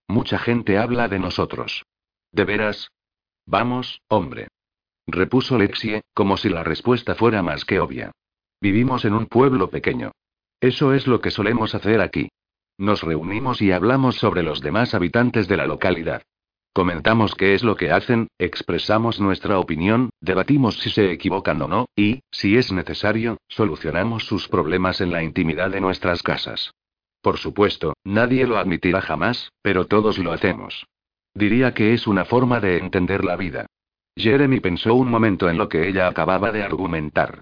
Mucha gente habla de nosotros. ¿De veras? Vamos, hombre. Repuso Lexie, como si la respuesta fuera más que obvia. Vivimos en un pueblo pequeño. Eso es lo que solemos hacer aquí. Nos reunimos y hablamos sobre los demás habitantes de la localidad. Comentamos qué es lo que hacen, expresamos nuestra opinión, debatimos si se equivocan o no, y, si es necesario, solucionamos sus problemas en la intimidad de nuestras casas. Por supuesto, nadie lo admitirá jamás, pero todos lo hacemos. Diría que es una forma de entender la vida. Jeremy pensó un momento en lo que ella acababa de argumentar.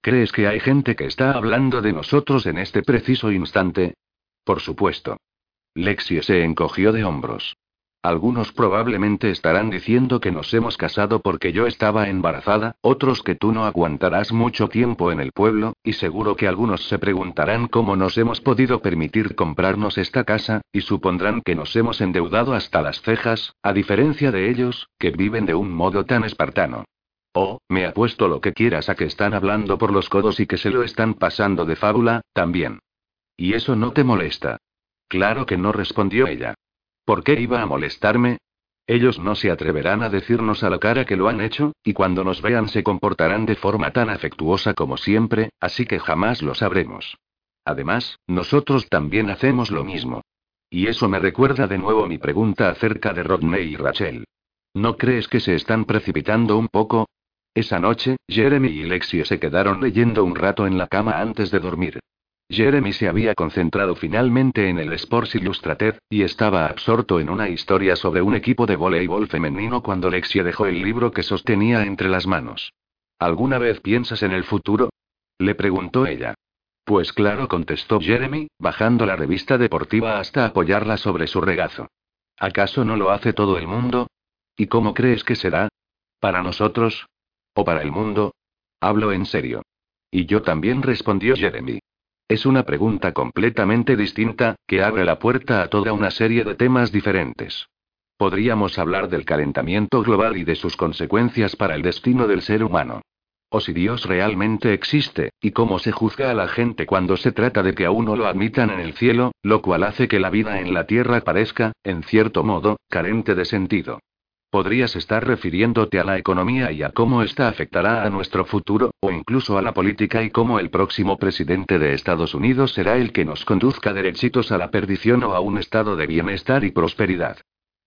¿Crees que hay gente que está hablando de nosotros en este preciso instante? Por supuesto. Lexie se encogió de hombros. Algunos probablemente estarán diciendo que nos hemos casado porque yo estaba embarazada, otros que tú no aguantarás mucho tiempo en el pueblo, y seguro que algunos se preguntarán cómo nos hemos podido permitir comprarnos esta casa, y supondrán que nos hemos endeudado hasta las cejas, a diferencia de ellos, que viven de un modo tan espartano. Oh, me apuesto lo que quieras a que están hablando por los codos y que se lo están pasando de fábula, también. ¿Y eso no te molesta? Claro que no respondió ella. ¿Por qué iba a molestarme? Ellos no se atreverán a decirnos a la cara que lo han hecho, y cuando nos vean se comportarán de forma tan afectuosa como siempre, así que jamás lo sabremos. Además, nosotros también hacemos lo mismo. Y eso me recuerda de nuevo mi pregunta acerca de Rodney y Rachel. ¿No crees que se están precipitando un poco? Esa noche, Jeremy y Lexie se quedaron leyendo un rato en la cama antes de dormir. Jeremy se había concentrado finalmente en el Sports Illustrated, y estaba absorto en una historia sobre un equipo de voleibol femenino cuando Lexie dejó el libro que sostenía entre las manos. ¿Alguna vez piensas en el futuro? Le preguntó ella. Pues claro, contestó Jeremy, bajando la revista deportiva hasta apoyarla sobre su regazo. ¿Acaso no lo hace todo el mundo? ¿Y cómo crees que será? ¿Para nosotros? ¿O para el mundo? Hablo en serio. Y yo también respondió Jeremy. Es una pregunta completamente distinta, que abre la puerta a toda una serie de temas diferentes. Podríamos hablar del calentamiento global y de sus consecuencias para el destino del ser humano. O si Dios realmente existe, y cómo se juzga a la gente cuando se trata de que a uno lo admitan en el cielo, lo cual hace que la vida en la tierra parezca, en cierto modo, carente de sentido. Podrías estar refiriéndote a la economía y a cómo esta afectará a nuestro futuro, o incluso a la política y cómo el próximo presidente de Estados Unidos será el que nos conduzca derechitos a la perdición o a un estado de bienestar y prosperidad.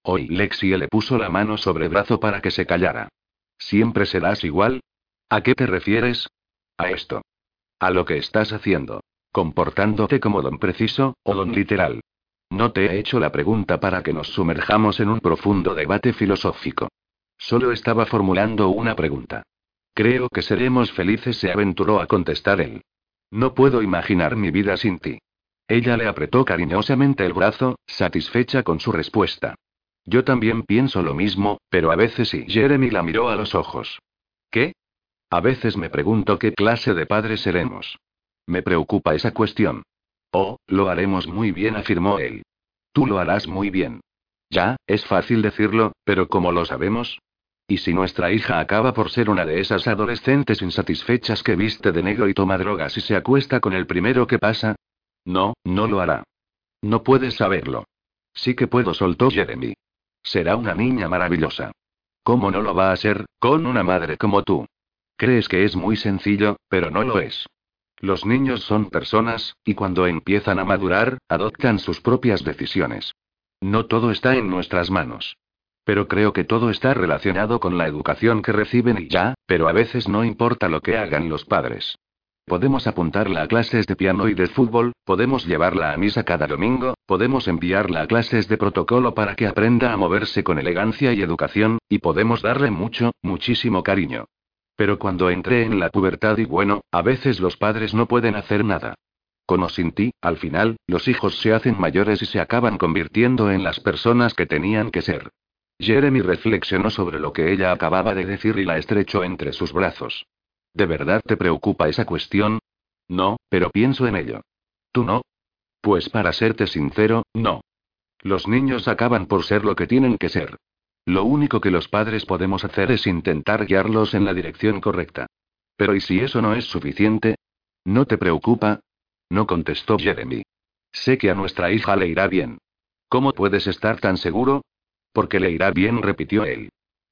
Hoy Lexie le puso la mano sobre el brazo para que se callara. ¿Siempre serás igual? ¿A qué te refieres? A esto. A lo que estás haciendo. Comportándote como don preciso, o don literal. No te he hecho la pregunta para que nos sumerjamos en un profundo debate filosófico. Solo estaba formulando una pregunta. Creo que seremos felices, se aventuró a contestar él. No puedo imaginar mi vida sin ti. Ella le apretó cariñosamente el brazo, satisfecha con su respuesta. Yo también pienso lo mismo, pero a veces sí. Jeremy la miró a los ojos. ¿Qué? A veces me pregunto qué clase de padres seremos. Me preocupa esa cuestión. Oh, lo haremos muy bien, afirmó él. Tú lo harás muy bien. Ya, es fácil decirlo, pero ¿cómo lo sabemos? ¿Y si nuestra hija acaba por ser una de esas adolescentes insatisfechas que viste de negro y toma drogas y se acuesta con el primero que pasa? No, no lo hará. No puedes saberlo. Sí que puedo, soltó Jeremy. Será una niña maravillosa. ¿Cómo no lo va a ser, con una madre como tú? Crees que es muy sencillo, pero no lo es. Los niños son personas, y cuando empiezan a madurar, adoptan sus propias decisiones. No todo está en nuestras manos. Pero creo que todo está relacionado con la educación que reciben y ya, pero a veces no importa lo que hagan los padres. Podemos apuntarla a clases de piano y de fútbol, podemos llevarla a misa cada domingo, podemos enviarla a clases de protocolo para que aprenda a moverse con elegancia y educación, y podemos darle mucho, muchísimo cariño. Pero cuando entré en la pubertad y bueno, a veces los padres no pueden hacer nada. Con o sin ti, al final, los hijos se hacen mayores y se acaban convirtiendo en las personas que tenían que ser. Jeremy reflexionó sobre lo que ella acababa de decir y la estrechó entre sus brazos. ¿De verdad te preocupa esa cuestión? No, pero pienso en ello. ¿Tú no? Pues para serte sincero, no. Los niños acaban por ser lo que tienen que ser. Lo único que los padres podemos hacer es intentar guiarlos en la dirección correcta. Pero ¿y si eso no es suficiente? ¿No te preocupa? No contestó Jeremy. Sé que a nuestra hija le irá bien. ¿Cómo puedes estar tan seguro? Porque le irá bien, repitió él.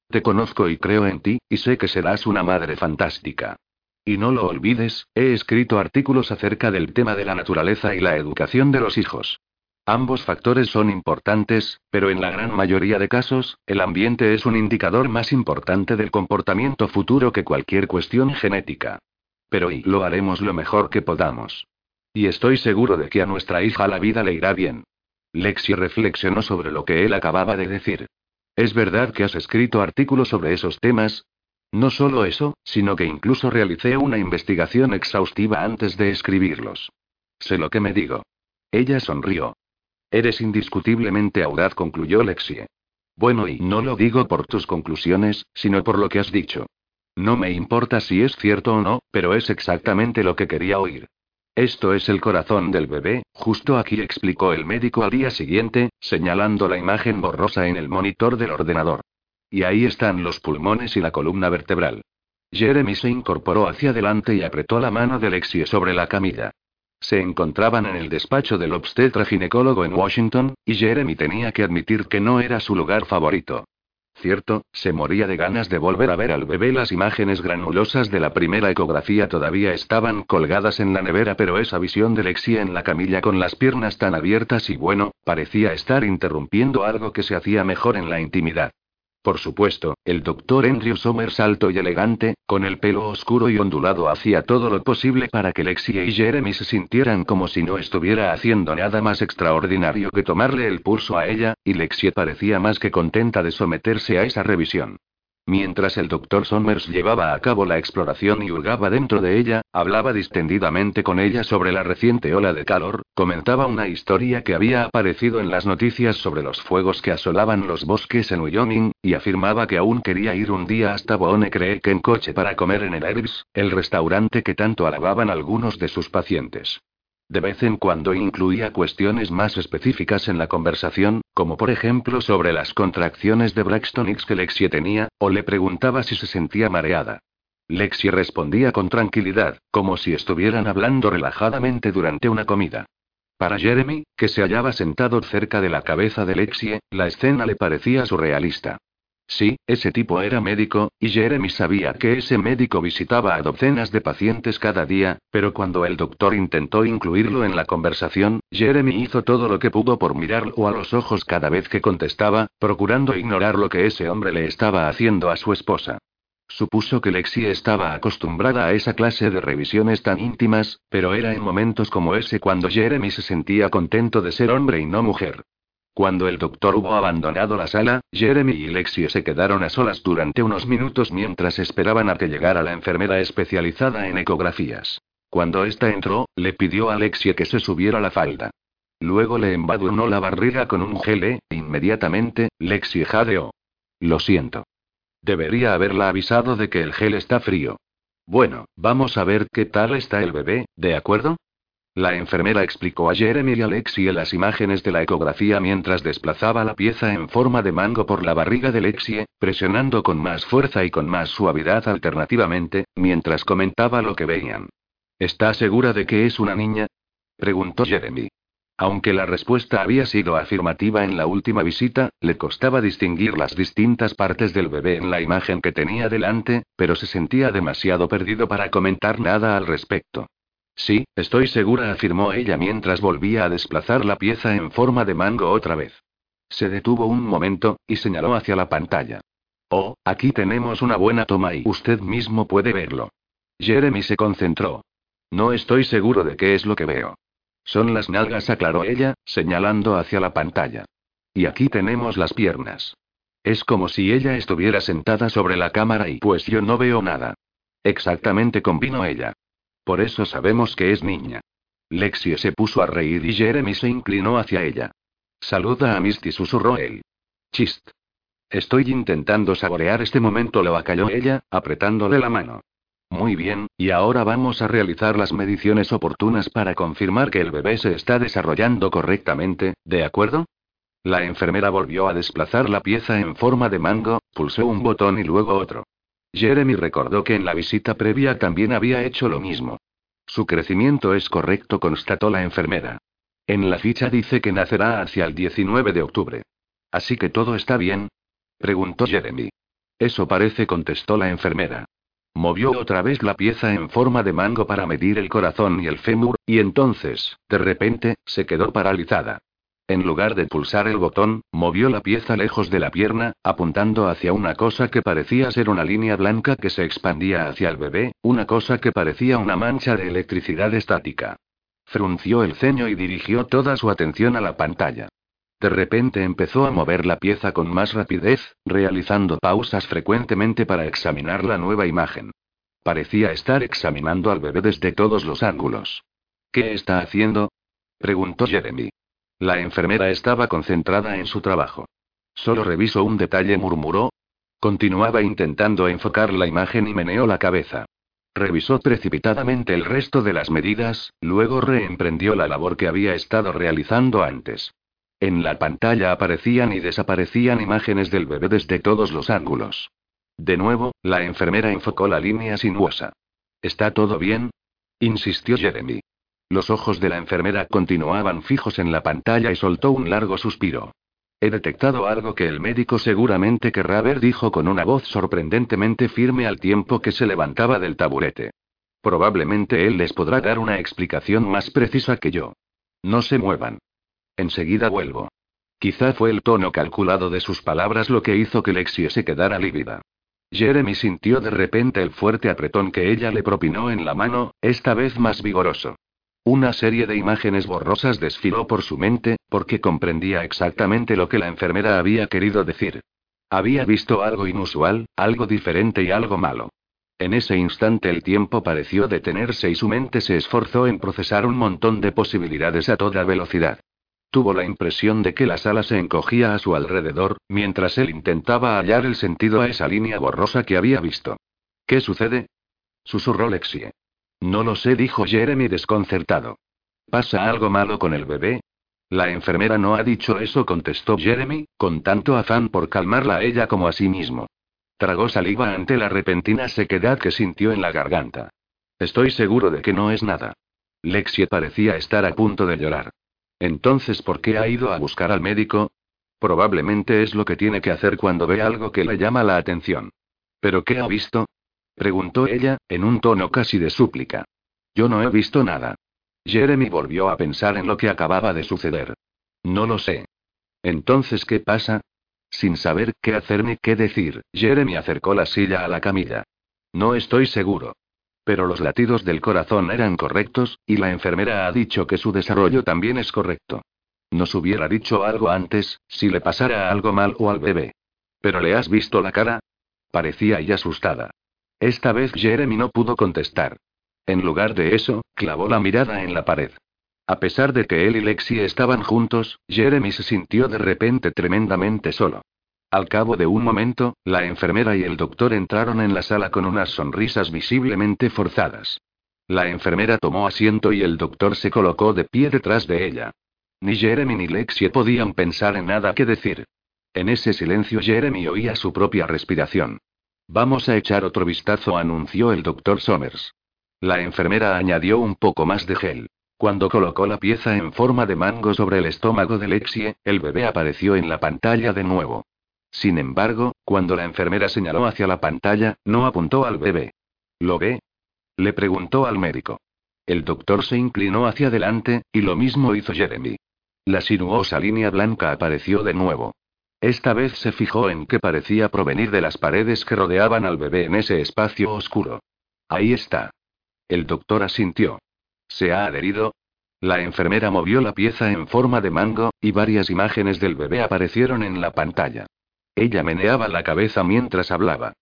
Te conozco y creo en ti, y sé que serás una madre fantástica. Y no lo olvides, he escrito artículos acerca del tema de la naturaleza y la educación de los hijos. Ambos factores son importantes, pero en la gran mayoría de casos, el ambiente es un indicador más importante del comportamiento futuro que cualquier cuestión genética. Pero y lo haremos lo mejor que podamos. Y estoy seguro de que a nuestra hija la vida le irá bien. Lexi reflexionó sobre lo que él acababa de decir. ¿Es verdad que has escrito artículos sobre esos temas? No solo eso, sino que incluso realicé una investigación exhaustiva antes de escribirlos. Sé lo que me digo. Ella sonrió. Eres indiscutiblemente audaz, concluyó Lexie. Bueno, y no lo digo por tus conclusiones, sino por lo que has dicho. No me importa si es cierto o no, pero es exactamente lo que quería oír. Esto es el corazón del bebé, justo aquí explicó el médico al día siguiente, señalando la imagen borrosa en el monitor del ordenador. Y ahí están los pulmones y la columna vertebral. Jeremy se incorporó hacia adelante y apretó la mano de Lexie sobre la camilla. Se encontraban en el despacho del obstetra ginecólogo en Washington, y Jeremy tenía que admitir que no era su lugar favorito. Cierto, se moría de ganas de volver a ver al bebé. Las imágenes granulosas de la primera ecografía todavía estaban colgadas en la nevera, pero esa visión de Lexia en la camilla con las piernas tan abiertas y bueno, parecía estar interrumpiendo algo que se hacía mejor en la intimidad. Por supuesto, el doctor Andrew Somers alto y elegante, con el pelo oscuro y ondulado, hacía todo lo posible para que Lexie y Jeremy se sintieran como si no estuviera haciendo nada más extraordinario que tomarle el pulso a ella, y Lexie parecía más que contenta de someterse a esa revisión. Mientras el doctor Somers llevaba a cabo la exploración y hurgaba dentro de ella, hablaba distendidamente con ella sobre la reciente ola de calor, comentaba una historia que había aparecido en las noticias sobre los fuegos que asolaban los bosques en Wyoming, y afirmaba que aún quería ir un día hasta Boone Creek en coche para comer en el Herbs, el restaurante que tanto alababan algunos de sus pacientes. De vez en cuando incluía cuestiones más específicas en la conversación, como por ejemplo sobre las contracciones de Braxton X que Lexie tenía, o le preguntaba si se sentía mareada. Lexie respondía con tranquilidad, como si estuvieran hablando relajadamente durante una comida. Para Jeremy, que se hallaba sentado cerca de la cabeza de Lexie, la escena le parecía surrealista. Sí, ese tipo era médico, y Jeremy sabía que ese médico visitaba a docenas de pacientes cada día, pero cuando el doctor intentó incluirlo en la conversación, Jeremy hizo todo lo que pudo por mirarlo a los ojos cada vez que contestaba, procurando ignorar lo que ese hombre le estaba haciendo a su esposa. Supuso que Lexie estaba acostumbrada a esa clase de revisiones tan íntimas, pero era en momentos como ese cuando Jeremy se sentía contento de ser hombre y no mujer. Cuando el doctor hubo abandonado la sala, Jeremy y Lexie se quedaron a solas durante unos minutos mientras esperaban a que llegara la enfermera especializada en ecografías. Cuando ésta entró, le pidió a Lexie que se subiera la falda. Luego le embadurnó la barriga con un gel e, inmediatamente, Lexie jadeó. Lo siento. Debería haberla avisado de que el gel está frío. Bueno, vamos a ver qué tal está el bebé, ¿de acuerdo? La enfermera explicó a Jeremy y Alexie las imágenes de la ecografía mientras desplazaba la pieza en forma de mango por la barriga de Lexie, presionando con más fuerza y con más suavidad alternativamente, mientras comentaba lo que veían. ¿Está segura de que es una niña? preguntó Jeremy. Aunque la respuesta había sido afirmativa en la última visita, le costaba distinguir las distintas partes del bebé en la imagen que tenía delante, pero se sentía demasiado perdido para comentar nada al respecto. Sí, estoy segura, afirmó ella mientras volvía a desplazar la pieza en forma de mango otra vez. Se detuvo un momento, y señaló hacia la pantalla. Oh, aquí tenemos una buena toma y usted mismo puede verlo. Jeremy se concentró. No estoy seguro de qué es lo que veo. Son las nalgas, aclaró ella, señalando hacia la pantalla. Y aquí tenemos las piernas. Es como si ella estuviera sentada sobre la cámara y pues yo no veo nada. Exactamente, convino ella. Por eso sabemos que es niña. Lexie se puso a reír y Jeremy se inclinó hacia ella. Saluda a Misty, susurró él. Chist. Estoy intentando saborear este momento, lo acalló ella, apretándole la mano. Muy bien, y ahora vamos a realizar las mediciones oportunas para confirmar que el bebé se está desarrollando correctamente, ¿de acuerdo? La enfermera volvió a desplazar la pieza en forma de mango, pulsó un botón y luego otro. Jeremy recordó que en la visita previa también había hecho lo mismo. Su crecimiento es correcto, constató la enfermera. En la ficha dice que nacerá hacia el 19 de octubre. ¿Así que todo está bien? preguntó Jeremy. Eso parece, contestó la enfermera. Movió otra vez la pieza en forma de mango para medir el corazón y el fémur, y entonces, de repente, se quedó paralizada. En lugar de pulsar el botón, movió la pieza lejos de la pierna, apuntando hacia una cosa que parecía ser una línea blanca que se expandía hacia el bebé, una cosa que parecía una mancha de electricidad estática. Frunció el ceño y dirigió toda su atención a la pantalla. De repente empezó a mover la pieza con más rapidez, realizando pausas frecuentemente para examinar la nueva imagen. Parecía estar examinando al bebé desde todos los ángulos. ¿Qué está haciendo? preguntó Jeremy. La enfermera estaba concentrada en su trabajo. Solo reviso un detalle, murmuró. Continuaba intentando enfocar la imagen y meneó la cabeza. Revisó precipitadamente el resto de las medidas, luego reemprendió la labor que había estado realizando antes. En la pantalla aparecían y desaparecían imágenes del bebé desde todos los ángulos. De nuevo, la enfermera enfocó la línea sinuosa. ¿Está todo bien? insistió Jeremy. Los ojos de la enfermera continuaban fijos en la pantalla y soltó un largo suspiro. He detectado algo que el médico seguramente querrá ver, dijo con una voz sorprendentemente firme al tiempo que se levantaba del taburete. Probablemente él les podrá dar una explicación más precisa que yo. No se muevan. Enseguida vuelvo. Quizá fue el tono calculado de sus palabras lo que hizo que Lexie se quedara lívida. Jeremy sintió de repente el fuerte apretón que ella le propinó en la mano, esta vez más vigoroso. Una serie de imágenes borrosas desfiló por su mente, porque comprendía exactamente lo que la enfermera había querido decir. Había visto algo inusual, algo diferente y algo malo. En ese instante el tiempo pareció detenerse y su mente se esforzó en procesar un montón de posibilidades a toda velocidad. Tuvo la impresión de que la sala se encogía a su alrededor, mientras él intentaba hallar el sentido a esa línea borrosa que había visto. ¿Qué sucede? Susurró Lexie. No lo sé, dijo Jeremy desconcertado. ¿Pasa algo malo con el bebé? La enfermera no ha dicho eso, contestó Jeremy, con tanto afán por calmarla a ella como a sí mismo. Tragó saliva ante la repentina sequedad que sintió en la garganta. Estoy seguro de que no es nada. Lexie parecía estar a punto de llorar. Entonces, ¿por qué ha ido a buscar al médico? Probablemente es lo que tiene que hacer cuando ve algo que le llama la atención. ¿Pero qué ha visto? Preguntó ella, en un tono casi de súplica. Yo no he visto nada. Jeremy volvió a pensar en lo que acababa de suceder. No lo sé. Entonces, ¿qué pasa? Sin saber qué hacer ni qué decir, Jeremy acercó la silla a la camilla. No estoy seguro. Pero los latidos del corazón eran correctos, y la enfermera ha dicho que su desarrollo también es correcto. Nos hubiera dicho algo antes, si le pasara algo mal o al bebé. ¿Pero le has visto la cara? Parecía y asustada. Esta vez Jeremy no pudo contestar. En lugar de eso, clavó la mirada en la pared. A pesar de que él y Lexi estaban juntos, Jeremy se sintió de repente tremendamente solo. Al cabo de un momento, la enfermera y el doctor entraron en la sala con unas sonrisas visiblemente forzadas. La enfermera tomó asiento y el doctor se colocó de pie detrás de ella. Ni Jeremy ni Lexie podían pensar en nada que decir. En ese silencio Jeremy oía su propia respiración. Vamos a echar otro vistazo, anunció el doctor Somers. La enfermera añadió un poco más de gel. Cuando colocó la pieza en forma de mango sobre el estómago de Lexie, el bebé apareció en la pantalla de nuevo. Sin embargo, cuando la enfermera señaló hacia la pantalla, no apuntó al bebé. ¿Lo ve? Le preguntó al médico. El doctor se inclinó hacia adelante, y lo mismo hizo Jeremy. La sinuosa línea blanca apareció de nuevo. Esta vez se fijó en que parecía provenir de las paredes que rodeaban al bebé en ese espacio oscuro. Ahí está. El doctor asintió. ¿Se ha adherido? La enfermera movió la pieza en forma de mango, y varias imágenes del bebé aparecieron en la pantalla. Ella meneaba la cabeza mientras hablaba.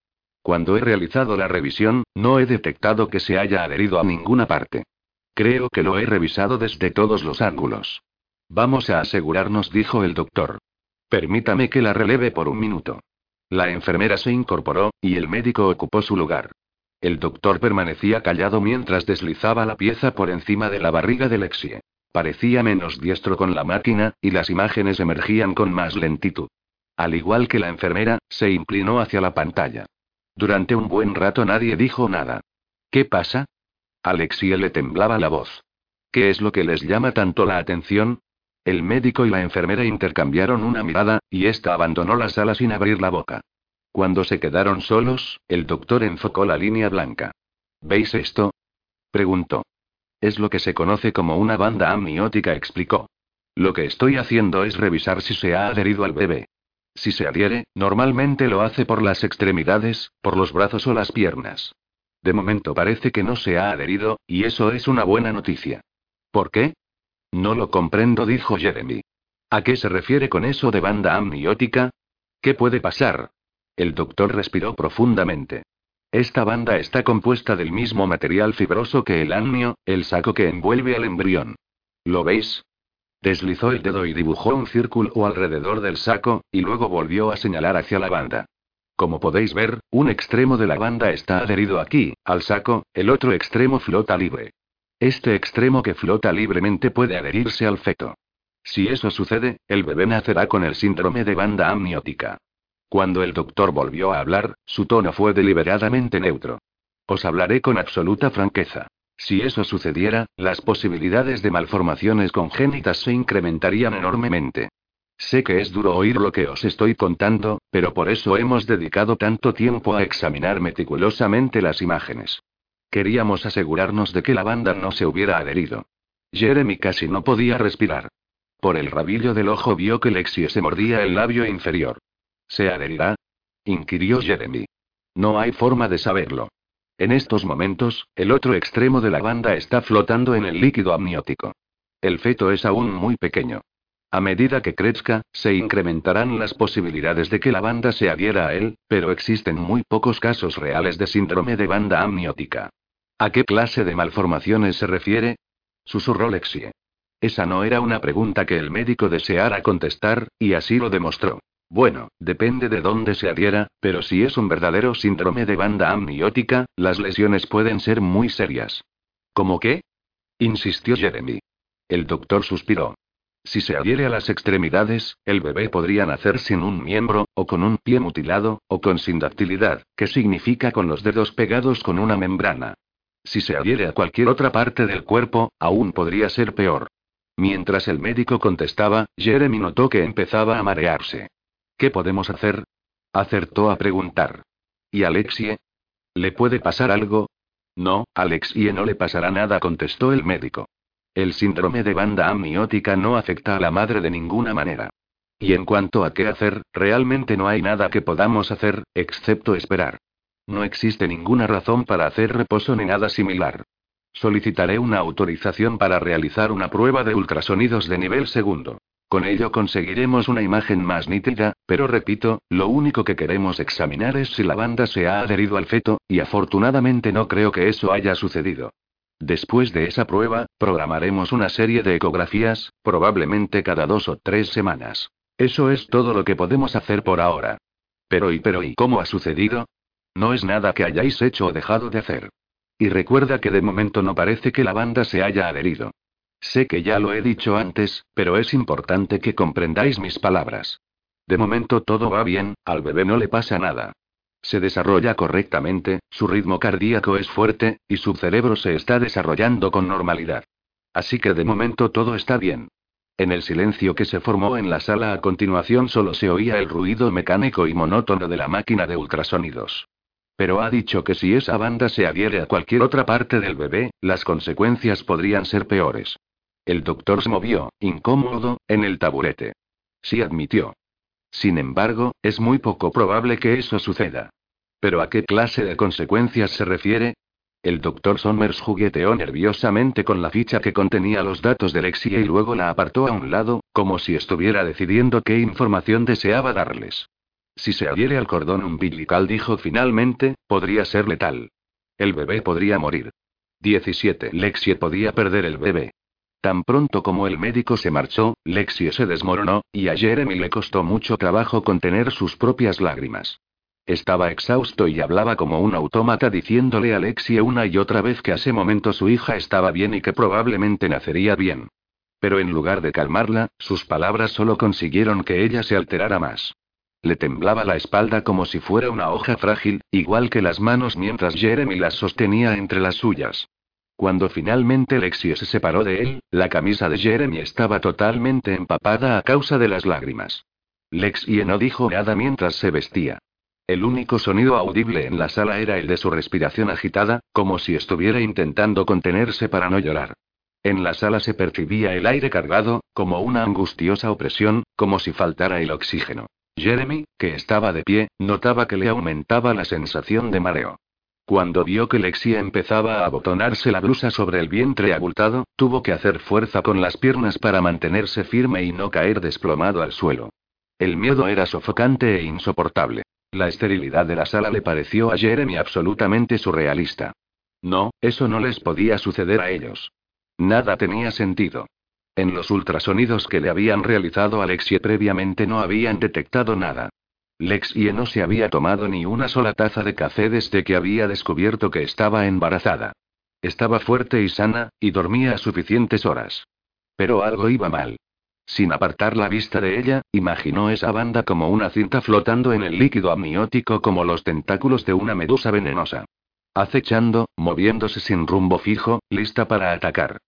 Cuando he realizado la revisión, no he detectado que se haya adherido a ninguna parte. Creo que lo he revisado desde todos los ángulos. Vamos a asegurarnos, dijo el doctor. Permítame que la releve por un minuto. La enfermera se incorporó, y el médico ocupó su lugar. El doctor permanecía callado mientras deslizaba la pieza por encima de la barriga de Lexie. Parecía menos diestro con la máquina, y las imágenes emergían con más lentitud. Al igual que la enfermera, se inclinó hacia la pantalla. Durante un buen rato nadie dijo nada. ¿Qué pasa? Alexie le temblaba la voz. ¿Qué es lo que les llama tanto la atención? El médico y la enfermera intercambiaron una mirada, y ésta abandonó la sala sin abrir la boca. Cuando se quedaron solos, el doctor enfocó la línea blanca. ¿Veis esto? preguntó. Es lo que se conoce como una banda amniótica, explicó. Lo que estoy haciendo es revisar si se ha adherido al bebé. Si se adhiere, normalmente lo hace por las extremidades, por los brazos o las piernas. De momento parece que no se ha adherido, y eso es una buena noticia. ¿Por qué? No lo comprendo, dijo Jeremy. ¿A qué se refiere con eso de banda amniótica? ¿Qué puede pasar? El doctor respiró profundamente. Esta banda está compuesta del mismo material fibroso que el amnio, el saco que envuelve al embrión. ¿Lo veis? Deslizó el dedo y dibujó un círculo alrededor del saco, y luego volvió a señalar hacia la banda. Como podéis ver, un extremo de la banda está adherido aquí, al saco, el otro extremo flota libre. Este extremo que flota libremente puede adherirse al feto. Si eso sucede, el bebé nacerá con el síndrome de banda amniótica. Cuando el doctor volvió a hablar, su tono fue deliberadamente neutro. Os hablaré con absoluta franqueza. Si eso sucediera, las posibilidades de malformaciones congénitas se incrementarían enormemente. Sé que es duro oír lo que os estoy contando, pero por eso hemos dedicado tanto tiempo a examinar meticulosamente las imágenes. Queríamos asegurarnos de que la banda no se hubiera adherido. Jeremy casi no podía respirar. Por el rabillo del ojo vio que Lexie se mordía el labio inferior. ¿Se adherirá? inquirió Jeremy. No hay forma de saberlo. En estos momentos, el otro extremo de la banda está flotando en el líquido amniótico. El feto es aún muy pequeño. A medida que crezca, se incrementarán las posibilidades de que la banda se adhiera a él, pero existen muy pocos casos reales de síndrome de banda amniótica. ¿A qué clase de malformaciones se refiere? Susurró Lexie. Esa no era una pregunta que el médico deseara contestar, y así lo demostró. Bueno, depende de dónde se adhiera, pero si es un verdadero síndrome de banda amniótica, las lesiones pueden ser muy serias. ¿Cómo qué? insistió Jeremy. El doctor suspiró. Si se adhiere a las extremidades, el bebé podría nacer sin un miembro, o con un pie mutilado, o con sindactilidad, que significa con los dedos pegados con una membrana. Si se adhiere a cualquier otra parte del cuerpo, aún podría ser peor. Mientras el médico contestaba, Jeremy notó que empezaba a marearse. ¿Qué podemos hacer? Acertó a preguntar. ¿Y Alexie? ¿Le puede pasar algo? No, Alexie no le pasará nada, contestó el médico. El síndrome de banda amniótica no afecta a la madre de ninguna manera. Y en cuanto a qué hacer, realmente no hay nada que podamos hacer, excepto esperar. No existe ninguna razón para hacer reposo ni nada similar. Solicitaré una autorización para realizar una prueba de ultrasonidos de nivel segundo. Con ello conseguiremos una imagen más nítida, pero repito, lo único que queremos examinar es si la banda se ha adherido al feto, y afortunadamente no creo que eso haya sucedido. Después de esa prueba, programaremos una serie de ecografías, probablemente cada dos o tres semanas. Eso es todo lo que podemos hacer por ahora. Pero y pero y cómo ha sucedido? No es nada que hayáis hecho o dejado de hacer. Y recuerda que de momento no parece que la banda se haya adherido. Sé que ya lo he dicho antes, pero es importante que comprendáis mis palabras. De momento todo va bien, al bebé no le pasa nada. Se desarrolla correctamente, su ritmo cardíaco es fuerte, y su cerebro se está desarrollando con normalidad. Así que de momento todo está bien. En el silencio que se formó en la sala a continuación solo se oía el ruido mecánico y monótono de la máquina de ultrasonidos. Pero ha dicho que si esa banda se adhiere a cualquier otra parte del bebé, las consecuencias podrían ser peores. El doctor se movió, incómodo, en el taburete. Sí admitió. Sin embargo, es muy poco probable que eso suceda. ¿Pero a qué clase de consecuencias se refiere? El doctor Somers jugueteó nerviosamente con la ficha que contenía los datos de Lexia y luego la apartó a un lado, como si estuviera decidiendo qué información deseaba darles. Si se adhiere al cordón umbilical, dijo finalmente, podría ser letal. El bebé podría morir. 17. Lexie podía perder el bebé. Tan pronto como el médico se marchó, Lexie se desmoronó, y a Jeremy le costó mucho trabajo contener sus propias lágrimas. Estaba exhausto y hablaba como un autómata diciéndole a Lexie una y otra vez que ese momento su hija estaba bien y que probablemente nacería bien. Pero en lugar de calmarla, sus palabras solo consiguieron que ella se alterara más. Le temblaba la espalda como si fuera una hoja frágil, igual que las manos mientras Jeremy las sostenía entre las suyas. Cuando finalmente Lexie se separó de él, la camisa de Jeremy estaba totalmente empapada a causa de las lágrimas. Lexie no dijo nada mientras se vestía. El único sonido audible en la sala era el de su respiración agitada, como si estuviera intentando contenerse para no llorar. En la sala se percibía el aire cargado, como una angustiosa opresión, como si faltara el oxígeno. Jeremy, que estaba de pie, notaba que le aumentaba la sensación de mareo. Cuando vio que Lexia empezaba a abotonarse la blusa sobre el vientre abultado, tuvo que hacer fuerza con las piernas para mantenerse firme y no caer desplomado al suelo. El miedo era sofocante e insoportable. La esterilidad de la sala le pareció a Jeremy absolutamente surrealista. No, eso no les podía suceder a ellos. Nada tenía sentido. En los ultrasonidos que le habían realizado a previamente no habían detectado nada. Lexie no se había tomado ni una sola taza de café desde que había descubierto que estaba embarazada. Estaba fuerte y sana, y dormía suficientes horas. Pero algo iba mal. Sin apartar la vista de ella, imaginó esa banda como una cinta flotando en el líquido amniótico como los tentáculos de una medusa venenosa. acechando, moviéndose sin rumbo fijo, lista para atacar.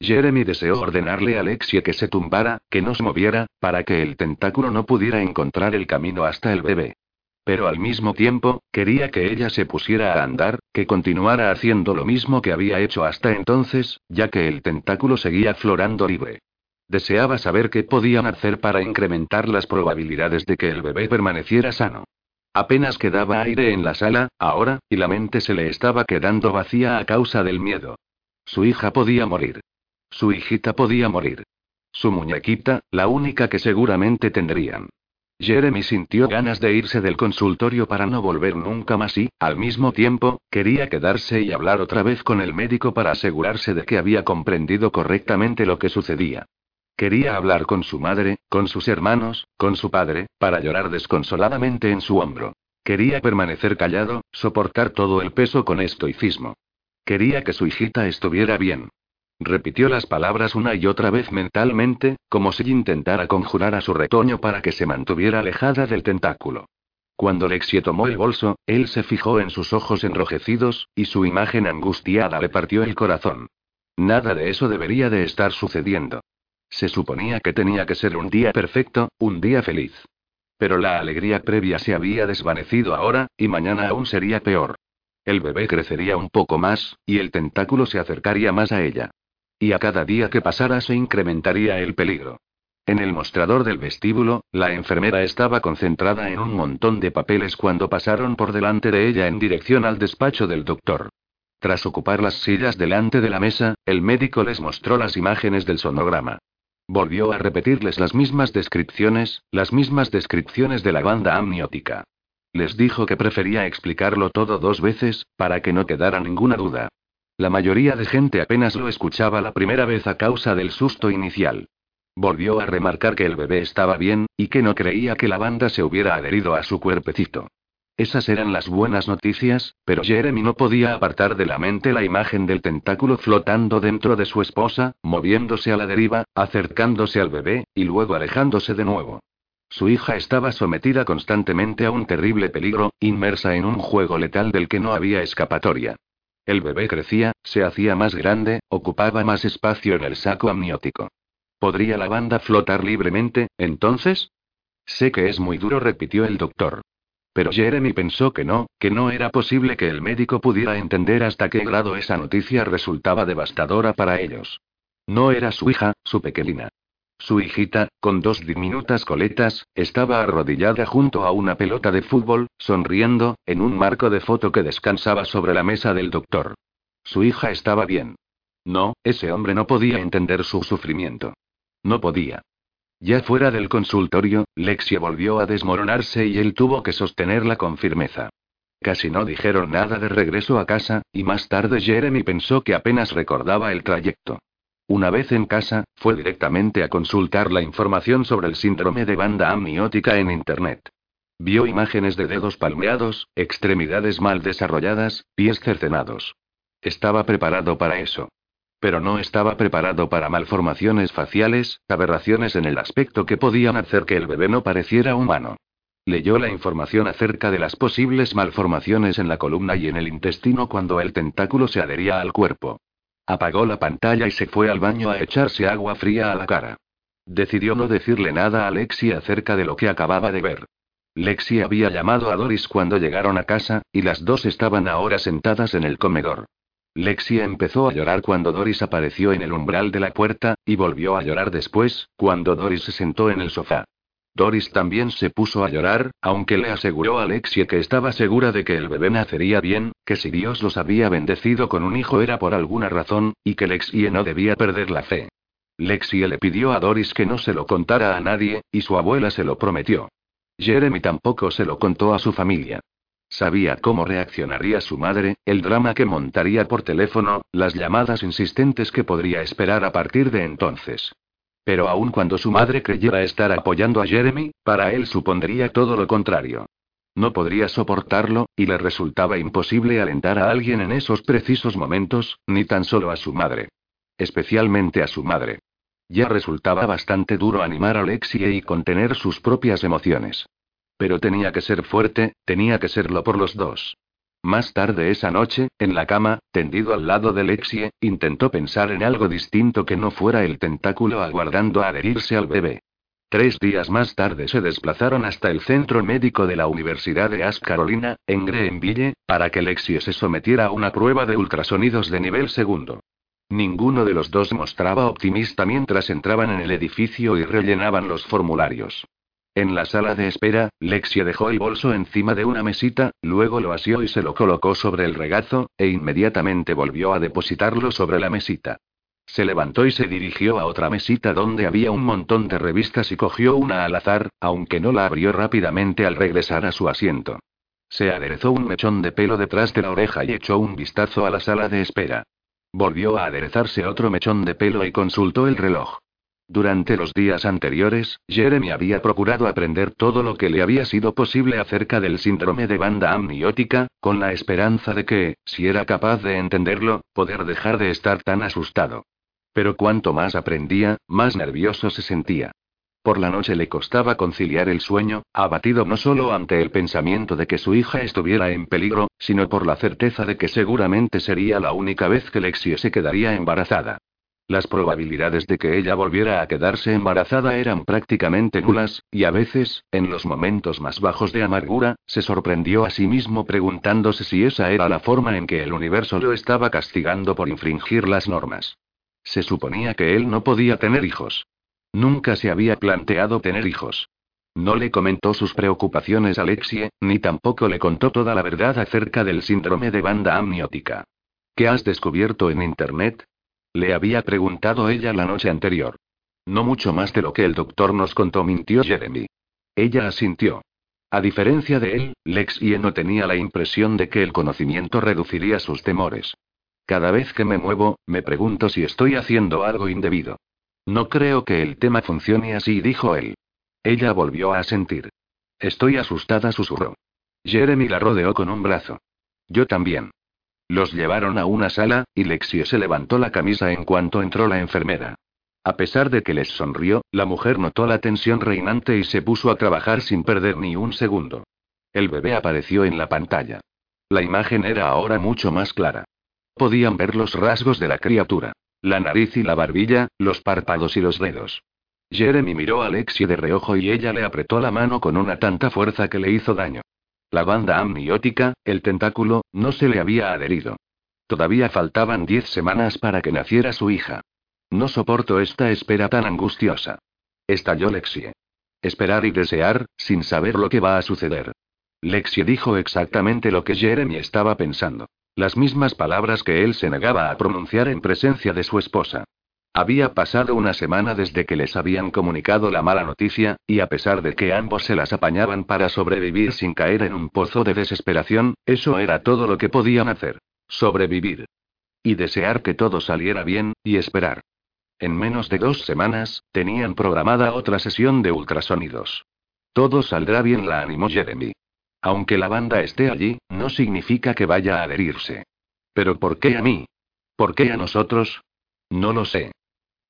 Jeremy deseó ordenarle a Alexia que se tumbara, que no se moviera, para que el tentáculo no pudiera encontrar el camino hasta el bebé. Pero al mismo tiempo, quería que ella se pusiera a andar, que continuara haciendo lo mismo que había hecho hasta entonces, ya que el tentáculo seguía florando libre. Deseaba saber qué podían hacer para incrementar las probabilidades de que el bebé permaneciera sano. Apenas quedaba aire en la sala, ahora, y la mente se le estaba quedando vacía a causa del miedo. Su hija podía morir. Su hijita podía morir. Su muñequita, la única que seguramente tendrían. Jeremy sintió ganas de irse del consultorio para no volver nunca más y, al mismo tiempo, quería quedarse y hablar otra vez con el médico para asegurarse de que había comprendido correctamente lo que sucedía. Quería hablar con su madre, con sus hermanos, con su padre, para llorar desconsoladamente en su hombro. Quería permanecer callado, soportar todo el peso con estoicismo. Quería que su hijita estuviera bien. Repitió las palabras una y otra vez mentalmente, como si intentara conjurar a su retoño para que se mantuviera alejada del tentáculo. Cuando Lexie tomó el bolso, él se fijó en sus ojos enrojecidos, y su imagen angustiada le partió el corazón. Nada de eso debería de estar sucediendo. Se suponía que tenía que ser un día perfecto, un día feliz. Pero la alegría previa se había desvanecido ahora, y mañana aún sería peor. El bebé crecería un poco más, y el tentáculo se acercaría más a ella. Y a cada día que pasara se incrementaría el peligro. En el mostrador del vestíbulo, la enfermera estaba concentrada en un montón de papeles cuando pasaron por delante de ella en dirección al despacho del doctor. Tras ocupar las sillas delante de la mesa, el médico les mostró las imágenes del sonograma. Volvió a repetirles las mismas descripciones, las mismas descripciones de la banda amniótica. Les dijo que prefería explicarlo todo dos veces, para que no quedara ninguna duda. La mayoría de gente apenas lo escuchaba la primera vez a causa del susto inicial. Volvió a remarcar que el bebé estaba bien, y que no creía que la banda se hubiera adherido a su cuerpecito. Esas eran las buenas noticias, pero Jeremy no podía apartar de la mente la imagen del tentáculo flotando dentro de su esposa, moviéndose a la deriva, acercándose al bebé, y luego alejándose de nuevo. Su hija estaba sometida constantemente a un terrible peligro, inmersa en un juego letal del que no había escapatoria. El bebé crecía, se hacía más grande, ocupaba más espacio en el saco amniótico. ¿Podría la banda flotar libremente, entonces? Sé que es muy duro, repitió el doctor. Pero Jeremy pensó que no, que no era posible que el médico pudiera entender hasta qué grado esa noticia resultaba devastadora para ellos. No era su hija, su pequeñina. Su hijita, con dos diminutas coletas, estaba arrodillada junto a una pelota de fútbol, sonriendo, en un marco de foto que descansaba sobre la mesa del doctor. Su hija estaba bien. No, ese hombre no podía entender su sufrimiento. No podía. Ya fuera del consultorio, Lexia volvió a desmoronarse y él tuvo que sostenerla con firmeza. Casi no dijeron nada de regreso a casa, y más tarde Jeremy pensó que apenas recordaba el trayecto. Una vez en casa, fue directamente a consultar la información sobre el síndrome de banda amniótica en Internet. Vio imágenes de dedos palmeados, extremidades mal desarrolladas, pies cercenados. Estaba preparado para eso. Pero no estaba preparado para malformaciones faciales, aberraciones en el aspecto que podían hacer que el bebé no pareciera humano. Leyó la información acerca de las posibles malformaciones en la columna y en el intestino cuando el tentáculo se adhería al cuerpo. Apagó la pantalla y se fue al baño a echarse agua fría a la cara. Decidió no decirle nada a Lexi acerca de lo que acababa de ver. Lexi había llamado a Doris cuando llegaron a casa, y las dos estaban ahora sentadas en el comedor. Lexi empezó a llorar cuando Doris apareció en el umbral de la puerta, y volvió a llorar después, cuando Doris se sentó en el sofá. Doris también se puso a llorar, aunque le aseguró a Lexie que estaba segura de que el bebé nacería bien, que si Dios los había bendecido con un hijo era por alguna razón, y que Lexie no debía perder la fe. Lexie le pidió a Doris que no se lo contara a nadie, y su abuela se lo prometió. Jeremy tampoco se lo contó a su familia. Sabía cómo reaccionaría su madre, el drama que montaría por teléfono, las llamadas insistentes que podría esperar a partir de entonces. Pero aun cuando su madre creyera estar apoyando a Jeremy, para él supondría todo lo contrario. No podría soportarlo, y le resultaba imposible alentar a alguien en esos precisos momentos, ni tan solo a su madre. Especialmente a su madre. Ya resultaba bastante duro animar a Lexie y contener sus propias emociones. Pero tenía que ser fuerte, tenía que serlo por los dos. Más tarde esa noche, en la cama, tendido al lado de Lexie, intentó pensar en algo distinto que no fuera el tentáculo aguardando a adherirse al bebé. Tres días más tarde se desplazaron hasta el centro médico de la Universidad de Ask Carolina, en Greenville, para que Lexie se sometiera a una prueba de ultrasonidos de nivel segundo. Ninguno de los dos mostraba optimista mientras entraban en el edificio y rellenaban los formularios. En la sala de espera, Lexia dejó el bolso encima de una mesita, luego lo asió y se lo colocó sobre el regazo, e inmediatamente volvió a depositarlo sobre la mesita. Se levantó y se dirigió a otra mesita donde había un montón de revistas y cogió una al azar, aunque no la abrió rápidamente al regresar a su asiento. Se aderezó un mechón de pelo detrás de la oreja y echó un vistazo a la sala de espera. Volvió a aderezarse otro mechón de pelo y consultó el reloj. Durante los días anteriores, Jeremy había procurado aprender todo lo que le había sido posible acerca del síndrome de banda amniótica, con la esperanza de que, si era capaz de entenderlo, poder dejar de estar tan asustado. Pero cuanto más aprendía, más nervioso se sentía. Por la noche le costaba conciliar el sueño, abatido no solo ante el pensamiento de que su hija estuviera en peligro, sino por la certeza de que seguramente sería la única vez que Lexie se quedaría embarazada. Las probabilidades de que ella volviera a quedarse embarazada eran prácticamente nulas, y a veces, en los momentos más bajos de amargura, se sorprendió a sí mismo preguntándose si esa era la forma en que el universo lo estaba castigando por infringir las normas. Se suponía que él no podía tener hijos. Nunca se había planteado tener hijos. No le comentó sus preocupaciones a Alexie, ni tampoco le contó toda la verdad acerca del síndrome de banda amniótica. ¿Qué has descubierto en Internet? Le había preguntado ella la noche anterior. No mucho más de lo que el doctor nos contó, mintió Jeremy. Ella asintió. A diferencia de él, Lexie no tenía la impresión de que el conocimiento reduciría sus temores. Cada vez que me muevo, me pregunto si estoy haciendo algo indebido. No creo que el tema funcione así, dijo él. Ella volvió a asentir. Estoy asustada, susurró. Jeremy la rodeó con un brazo. Yo también. Los llevaron a una sala, y Lexie se levantó la camisa en cuanto entró la enfermera. A pesar de que les sonrió, la mujer notó la tensión reinante y se puso a trabajar sin perder ni un segundo. El bebé apareció en la pantalla. La imagen era ahora mucho más clara. Podían ver los rasgos de la criatura. La nariz y la barbilla, los párpados y los dedos. Jeremy miró a Lexie de reojo y ella le apretó la mano con una tanta fuerza que le hizo daño. La banda amniótica, el tentáculo, no se le había adherido. Todavía faltaban diez semanas para que naciera su hija. No soporto esta espera tan angustiosa. Estalló Lexie. Esperar y desear, sin saber lo que va a suceder. Lexie dijo exactamente lo que Jeremy estaba pensando. Las mismas palabras que él se negaba a pronunciar en presencia de su esposa. Había pasado una semana desde que les habían comunicado la mala noticia, y a pesar de que ambos se las apañaban para sobrevivir sin caer en un pozo de desesperación, eso era todo lo que podían hacer. Sobrevivir. Y desear que todo saliera bien, y esperar. En menos de dos semanas, tenían programada otra sesión de ultrasonidos. Todo saldrá bien, la animó Jeremy. Aunque la banda esté allí, no significa que vaya a adherirse. ¿Pero por qué a mí? ¿Por qué a nosotros? No lo sé.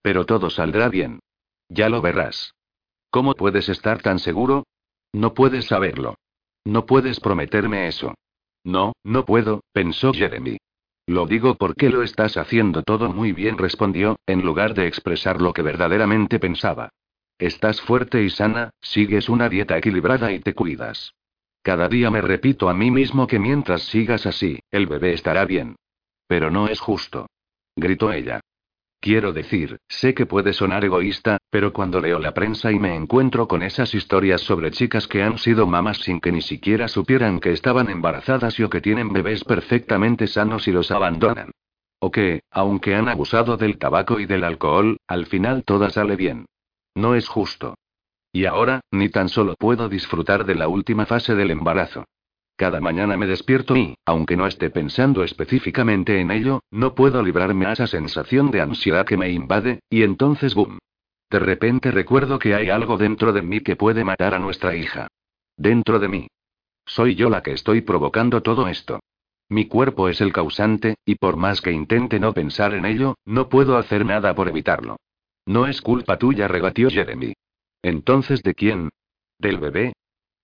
Pero todo saldrá bien. Ya lo verás. ¿Cómo puedes estar tan seguro? No puedes saberlo. No puedes prometerme eso. No, no puedo, pensó Jeremy. Lo digo porque lo estás haciendo todo muy bien, respondió, en lugar de expresar lo que verdaderamente pensaba. Estás fuerte y sana, sigues una dieta equilibrada y te cuidas. Cada día me repito a mí mismo que mientras sigas así, el bebé estará bien. Pero no es justo. Gritó ella. Quiero decir, sé que puede sonar egoísta, pero cuando leo la prensa y me encuentro con esas historias sobre chicas que han sido mamás sin que ni siquiera supieran que estaban embarazadas y o que tienen bebés perfectamente sanos y los abandonan. O que, aunque han abusado del tabaco y del alcohol, al final todo sale bien. No es justo. Y ahora, ni tan solo puedo disfrutar de la última fase del embarazo. Cada mañana me despierto y, aunque no esté pensando específicamente en ello, no puedo librarme a esa sensación de ansiedad que me invade, y entonces boom. De repente recuerdo que hay algo dentro de mí que puede matar a nuestra hija. Dentro de mí. Soy yo la que estoy provocando todo esto. Mi cuerpo es el causante, y por más que intente no pensar en ello, no puedo hacer nada por evitarlo. No es culpa tuya, rebatió Jeremy. Entonces, ¿de quién? ¿Del bebé?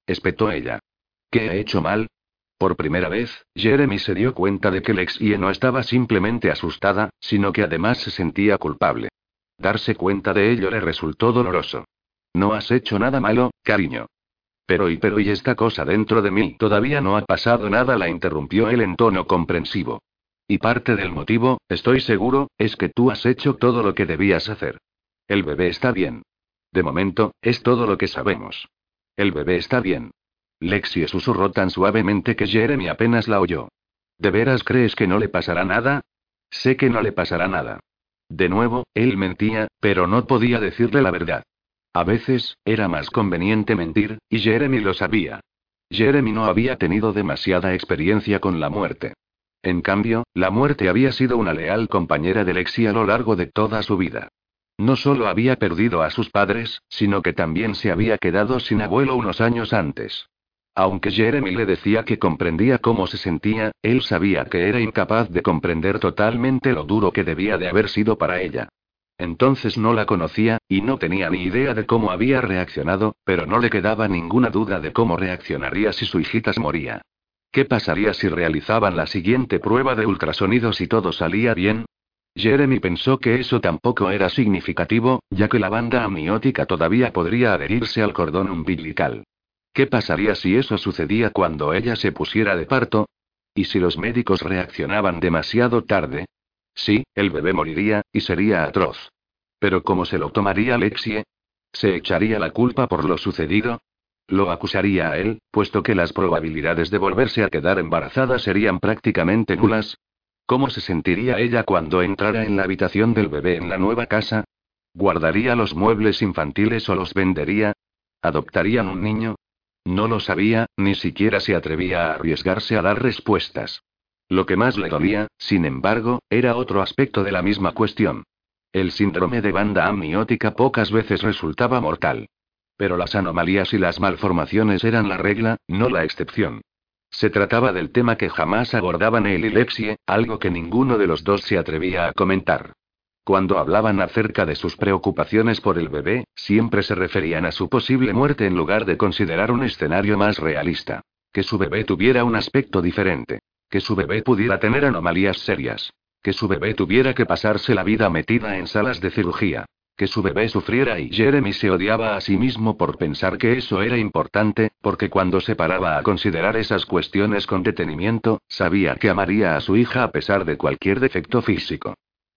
espetó ella. ¿Qué he hecho mal? Por primera vez, Jeremy se dio cuenta de que Lexie no estaba simplemente asustada, sino que además se sentía culpable. Darse cuenta de ello le resultó doloroso. No has hecho nada malo, cariño. Pero y pero y esta cosa dentro de mí todavía no ha pasado nada, la interrumpió él en tono comprensivo. Y parte del motivo, estoy seguro, es que tú has hecho todo lo que debías hacer. El bebé está bien. De momento, es todo lo que sabemos. El bebé está bien. Lexie susurró tan suavemente que Jeremy apenas la oyó. ¿De veras crees que no le pasará nada? Sé que no le pasará nada. De nuevo, él mentía, pero no podía decirle la verdad. A veces, era más conveniente mentir, y Jeremy lo sabía. Jeremy no había tenido demasiada experiencia con la muerte. En cambio, la muerte había sido una leal compañera de Lexie a lo largo de toda su vida. No solo había perdido a sus padres, sino que también se había quedado sin abuelo unos años antes. Aunque Jeremy le decía que comprendía cómo se sentía, él sabía que era incapaz de comprender totalmente lo duro que debía de haber sido para ella. Entonces no la conocía, y no tenía ni idea de cómo había reaccionado, pero no le quedaba ninguna duda de cómo reaccionaría si su hijita se moría. ¿Qué pasaría si realizaban la siguiente prueba de ultrasonidos y todo salía bien? Jeremy pensó que eso tampoco era significativo, ya que la banda amniótica todavía podría adherirse al cordón umbilical. ¿Qué pasaría si eso sucedía cuando ella se pusiera de parto? ¿Y si los médicos reaccionaban demasiado tarde? Sí, el bebé moriría, y sería atroz. Pero ¿cómo se lo tomaría Lexie? ¿Se echaría la culpa por lo sucedido? Lo acusaría a él, puesto que las probabilidades de volverse a quedar embarazada serían prácticamente nulas. ¿Cómo se sentiría ella cuando entrara en la habitación del bebé en la nueva casa? ¿Guardaría los muebles infantiles o los vendería? ¿Adoptarían un niño? No lo sabía, ni siquiera se atrevía a arriesgarse a dar respuestas. Lo que más le dolía, sin embargo, era otro aspecto de la misma cuestión. El síndrome de banda amniótica pocas veces resultaba mortal. Pero las anomalías y las malformaciones eran la regla, no la excepción. Se trataba del tema que jamás abordaban él y algo que ninguno de los dos se atrevía a comentar. Cuando hablaban acerca de sus preocupaciones por el bebé, siempre se referían a su posible muerte en lugar de considerar un escenario más realista. Que su bebé tuviera un aspecto diferente. Que su bebé pudiera tener anomalías serias. Que su bebé tuviera que pasarse la vida metida en salas de cirugía. Que su bebé sufriera y Jeremy se odiaba a sí mismo por pensar que eso era importante, porque cuando se paraba a considerar esas cuestiones con detenimiento, sabía que amaría a su hija a pesar de cualquier defecto físico.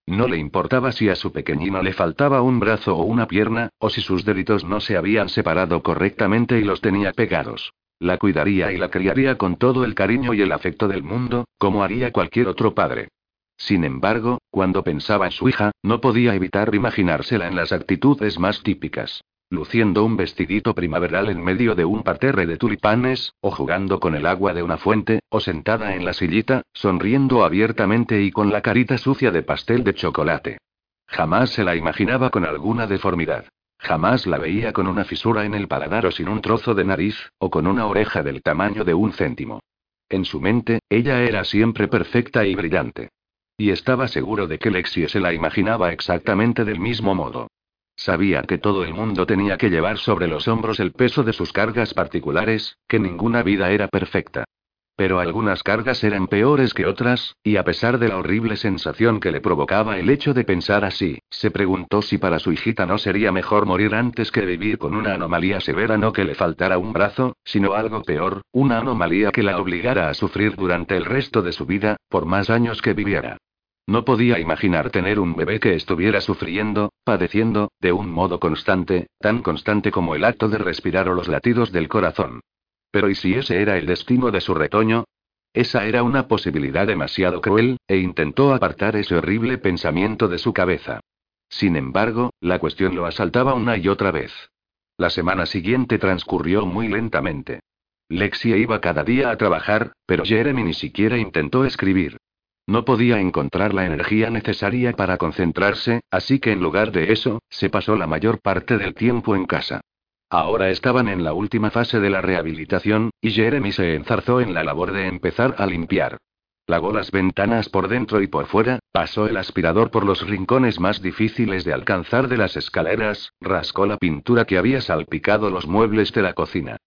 No le importaba si a su pequeñina le faltaba un brazo o una pierna, o si sus deditos no se habían separado correctamente y los tenía pegados. La cuidaría y la criaría con todo el cariño y el afecto del mundo, como haría cualquier otro padre. Sin embargo, cuando pensaba en su hija, no podía evitar imaginársela en las actitudes más típicas luciendo un vestidito primaveral en medio de un parterre de tulipanes, o jugando con el agua de una fuente, o sentada en la sillita, sonriendo abiertamente y con la carita sucia de pastel de chocolate. Jamás se la imaginaba con alguna deformidad. Jamás la veía con una fisura en el paladar o sin un trozo de nariz, o con una oreja del tamaño de un céntimo. En su mente, ella era siempre perfecta y brillante. Y estaba seguro de que Lexie se la imaginaba exactamente del mismo modo. Sabía que todo el mundo tenía que llevar sobre los hombros el peso de sus cargas particulares, que ninguna vida era perfecta. Pero algunas cargas eran peores que otras, y a pesar de la horrible sensación que le provocaba el hecho de pensar así, se preguntó si para su hijita no sería mejor morir antes que vivir con una anomalía severa, no que le faltara un brazo, sino algo peor, una anomalía que la obligara a sufrir durante el resto de su vida, por más años que viviera. No podía imaginar tener un bebé que estuviera sufriendo, padeciendo, de un modo constante, tan constante como el acto de respirar o los latidos del corazón. Pero ¿y si ese era el destino de su retoño? Esa era una posibilidad demasiado cruel, e intentó apartar ese horrible pensamiento de su cabeza. Sin embargo, la cuestión lo asaltaba una y otra vez. La semana siguiente transcurrió muy lentamente. Lexia iba cada día a trabajar, pero Jeremy ni siquiera intentó escribir. No podía encontrar la energía necesaria para concentrarse, así que en lugar de eso, se pasó la mayor parte del tiempo en casa. Ahora estaban en la última fase de la rehabilitación, y Jeremy se enzarzó en la labor de empezar a limpiar. Lavó las ventanas por dentro y por fuera, pasó el aspirador por los rincones más difíciles de alcanzar de las escaleras, rascó la pintura que había salpicado los muebles de la cocina.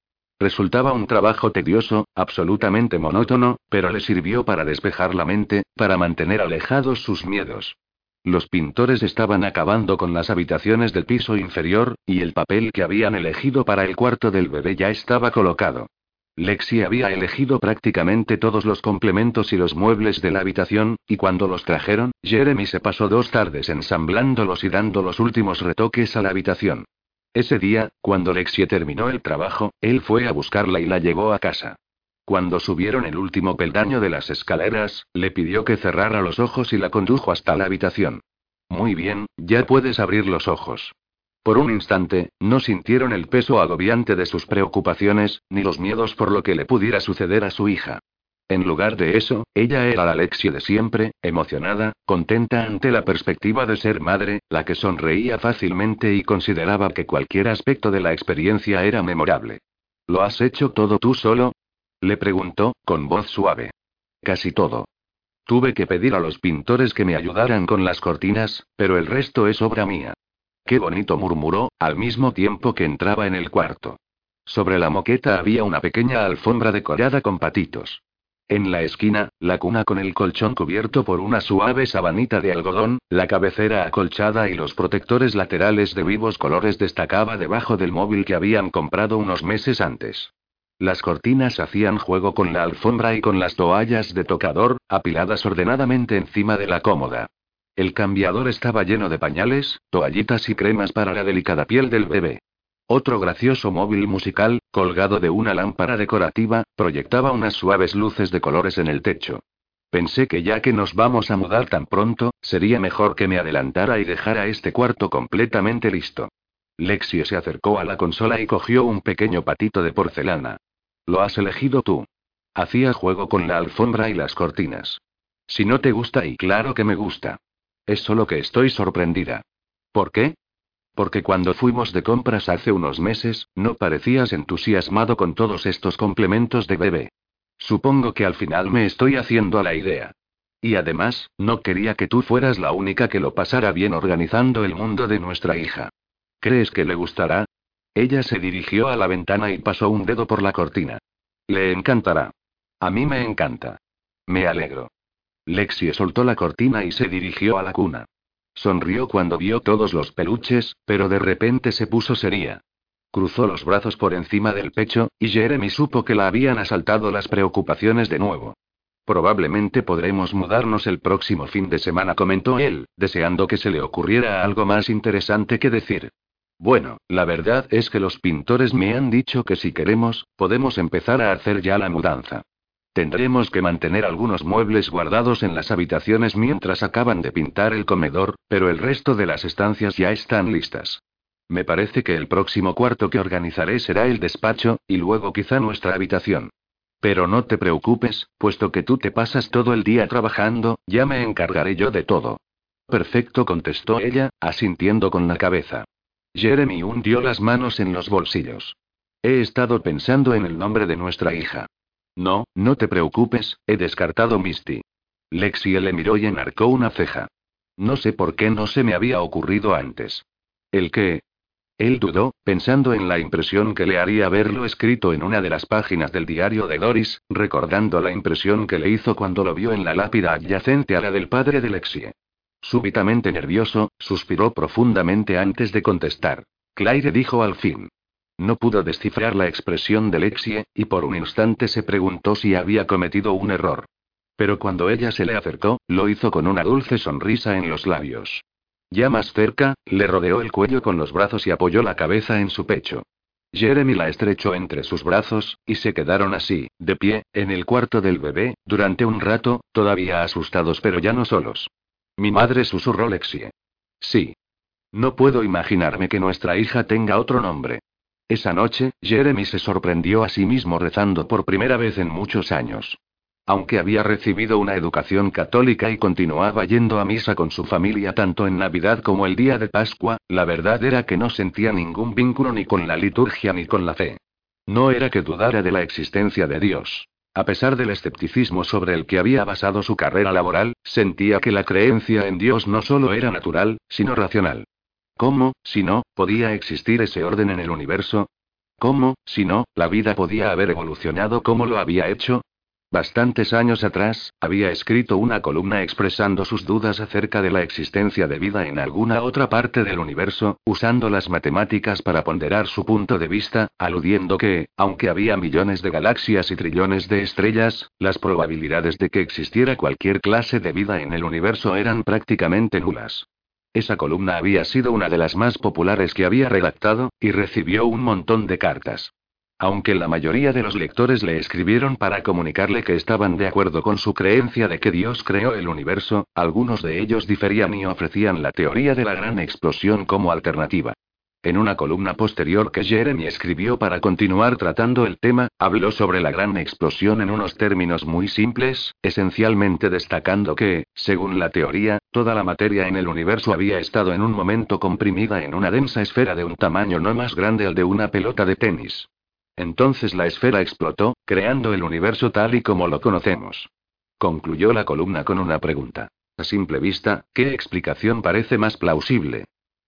Resultaba un trabajo tedioso, absolutamente monótono, pero le sirvió para despejar la mente, para mantener alejados sus miedos. Los pintores estaban acabando con las habitaciones del piso inferior, y el papel que habían elegido para el cuarto del bebé ya estaba colocado. Lexi había elegido prácticamente todos los complementos y los muebles de la habitación, y cuando los trajeron, Jeremy se pasó dos tardes ensamblándolos y dando los últimos retoques a la habitación. Ese día, cuando Lexi terminó el trabajo, él fue a buscarla y la llevó a casa. Cuando subieron el último peldaño de las escaleras, le pidió que cerrara los ojos y la condujo hasta la habitación. Muy bien, ya puedes abrir los ojos. Por un instante, no sintieron el peso agobiante de sus preocupaciones, ni los miedos por lo que le pudiera suceder a su hija. En lugar de eso, ella era la Alexia de siempre, emocionada, contenta ante la perspectiva de ser madre, la que sonreía fácilmente y consideraba que cualquier aspecto de la experiencia era memorable. ¿Lo has hecho todo tú solo? Le preguntó, con voz suave. Casi todo. Tuve que pedir a los pintores que me ayudaran con las cortinas, pero el resto es obra mía. Qué bonito murmuró, al mismo tiempo que entraba en el cuarto. Sobre la moqueta había una pequeña alfombra decorada con patitos. En la esquina, la cuna con el colchón cubierto por una suave sabanita de algodón, la cabecera acolchada y los protectores laterales de vivos colores destacaba debajo del móvil que habían comprado unos meses antes. Las cortinas hacían juego con la alfombra y con las toallas de tocador, apiladas ordenadamente encima de la cómoda. El cambiador estaba lleno de pañales, toallitas y cremas para la delicada piel del bebé. Otro gracioso móvil musical, colgado de una lámpara decorativa, proyectaba unas suaves luces de colores en el techo. Pensé que ya que nos vamos a mudar tan pronto, sería mejor que me adelantara y dejara este cuarto completamente listo. Lexie se acercó a la consola y cogió un pequeño patito de porcelana. Lo has elegido tú. Hacía juego con la alfombra y las cortinas. Si no te gusta y claro que me gusta. Es solo que estoy sorprendida. ¿Por qué? Porque cuando fuimos de compras hace unos meses, no parecías entusiasmado con todos estos complementos de bebé. Supongo que al final me estoy haciendo a la idea. Y además, no quería que tú fueras la única que lo pasara bien organizando el mundo de nuestra hija. ¿Crees que le gustará? Ella se dirigió a la ventana y pasó un dedo por la cortina. Le encantará. A mí me encanta. Me alegro. Lexie soltó la cortina y se dirigió a la cuna. Sonrió cuando vio todos los peluches, pero de repente se puso seria. Cruzó los brazos por encima del pecho, y Jeremy supo que la habían asaltado las preocupaciones de nuevo. Probablemente podremos mudarnos el próximo fin de semana, comentó él, deseando que se le ocurriera algo más interesante que decir. Bueno, la verdad es que los pintores me han dicho que si queremos, podemos empezar a hacer ya la mudanza. Tendremos que mantener algunos muebles guardados en las habitaciones mientras acaban de pintar el comedor, pero el resto de las estancias ya están listas. Me parece que el próximo cuarto que organizaré será el despacho, y luego quizá nuestra habitación. Pero no te preocupes, puesto que tú te pasas todo el día trabajando, ya me encargaré yo de todo. Perfecto, contestó ella, asintiendo con la cabeza. Jeremy hundió las manos en los bolsillos. He estado pensando en el nombre de nuestra hija. No, no te preocupes, he descartado Misty. Lexi le miró y enarcó una ceja. No sé por qué no se me había ocurrido antes. ¿El qué? Él dudó, pensando en la impresión que le haría verlo escrito en una de las páginas del diario de Doris, recordando la impresión que le hizo cuando lo vio en la lápida adyacente a la del padre de Lexie. Súbitamente nervioso, suspiró profundamente antes de contestar. Claire dijo al fin. No pudo descifrar la expresión de Lexie, y por un instante se preguntó si había cometido un error. Pero cuando ella se le acercó, lo hizo con una dulce sonrisa en los labios. Ya más cerca, le rodeó el cuello con los brazos y apoyó la cabeza en su pecho. Jeremy la estrechó entre sus brazos, y se quedaron así, de pie, en el cuarto del bebé, durante un rato, todavía asustados pero ya no solos. Mi madre susurró Lexie. Sí. No puedo imaginarme que nuestra hija tenga otro nombre. Esa noche, Jeremy se sorprendió a sí mismo rezando por primera vez en muchos años. Aunque había recibido una educación católica y continuaba yendo a misa con su familia tanto en Navidad como el día de Pascua, la verdad era que no sentía ningún vínculo ni con la liturgia ni con la fe. No era que dudara de la existencia de Dios. A pesar del escepticismo sobre el que había basado su carrera laboral, sentía que la creencia en Dios no solo era natural, sino racional. ¿Cómo, si no, podía existir ese orden en el universo? ¿Cómo, si no, la vida podía haber evolucionado como lo había hecho? Bastantes años atrás, había escrito una columna expresando sus dudas acerca de la existencia de vida en alguna otra parte del universo, usando las matemáticas para ponderar su punto de vista, aludiendo que, aunque había millones de galaxias y trillones de estrellas, las probabilidades de que existiera cualquier clase de vida en el universo eran prácticamente nulas. Esa columna había sido una de las más populares que había redactado, y recibió un montón de cartas. Aunque la mayoría de los lectores le escribieron para comunicarle que estaban de acuerdo con su creencia de que Dios creó el universo, algunos de ellos diferían y ofrecían la teoría de la gran explosión como alternativa. En una columna posterior que Jeremy escribió para continuar tratando el tema, habló sobre la gran explosión en unos términos muy simples, esencialmente destacando que, según la teoría, toda la materia en el universo había estado en un momento comprimida en una densa esfera de un tamaño no más grande al de una pelota de tenis. Entonces la esfera explotó, creando el universo tal y como lo conocemos. Concluyó la columna con una pregunta. A simple vista, ¿qué explicación parece más plausible?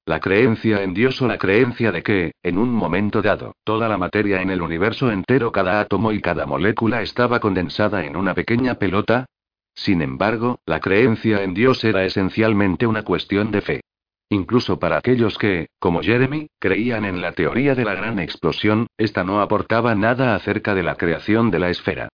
La creencia en Dios o la creencia de que, en un momento dado, toda la materia en el universo entero, cada átomo y cada molécula estaba condensada en una pequeña pelota. Sin embargo, la creencia en Dios era esencialmente una cuestión de fe. Incluso para aquellos que, como Jeremy, creían en la teoría de la gran explosión, esta no aportaba nada acerca de la creación de la esfera.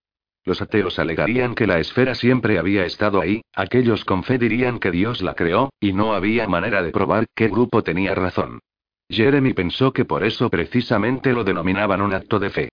Los ateos alegarían que la esfera siempre había estado ahí, aquellos con fe dirían que Dios la creó, y no había manera de probar qué grupo tenía razón. Jeremy pensó que por eso precisamente lo denominaban un acto de fe.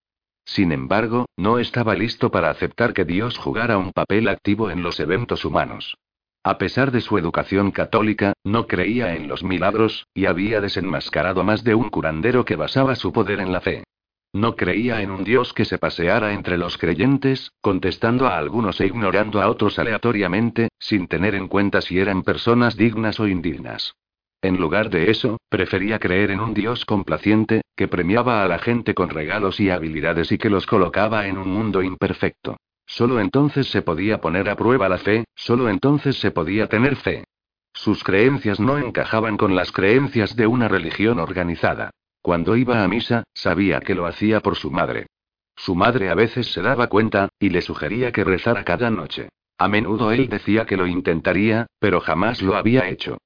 Sin embargo, no estaba listo para aceptar que Dios jugara un papel activo en los eventos humanos. A pesar de su educación católica, no creía en los milagros, y había desenmascarado más de un curandero que basaba su poder en la fe. No creía en un Dios que se paseara entre los creyentes, contestando a algunos e ignorando a otros aleatoriamente, sin tener en cuenta si eran personas dignas o indignas. En lugar de eso, prefería creer en un Dios complaciente, que premiaba a la gente con regalos y habilidades y que los colocaba en un mundo imperfecto. Solo entonces se podía poner a prueba la fe, solo entonces se podía tener fe. Sus creencias no encajaban con las creencias de una religión organizada. Cuando iba a misa, sabía que lo hacía por su madre. Su madre a veces se daba cuenta, y le sugería que rezara cada noche. A menudo él decía que lo intentaría, pero jamás lo había hecho.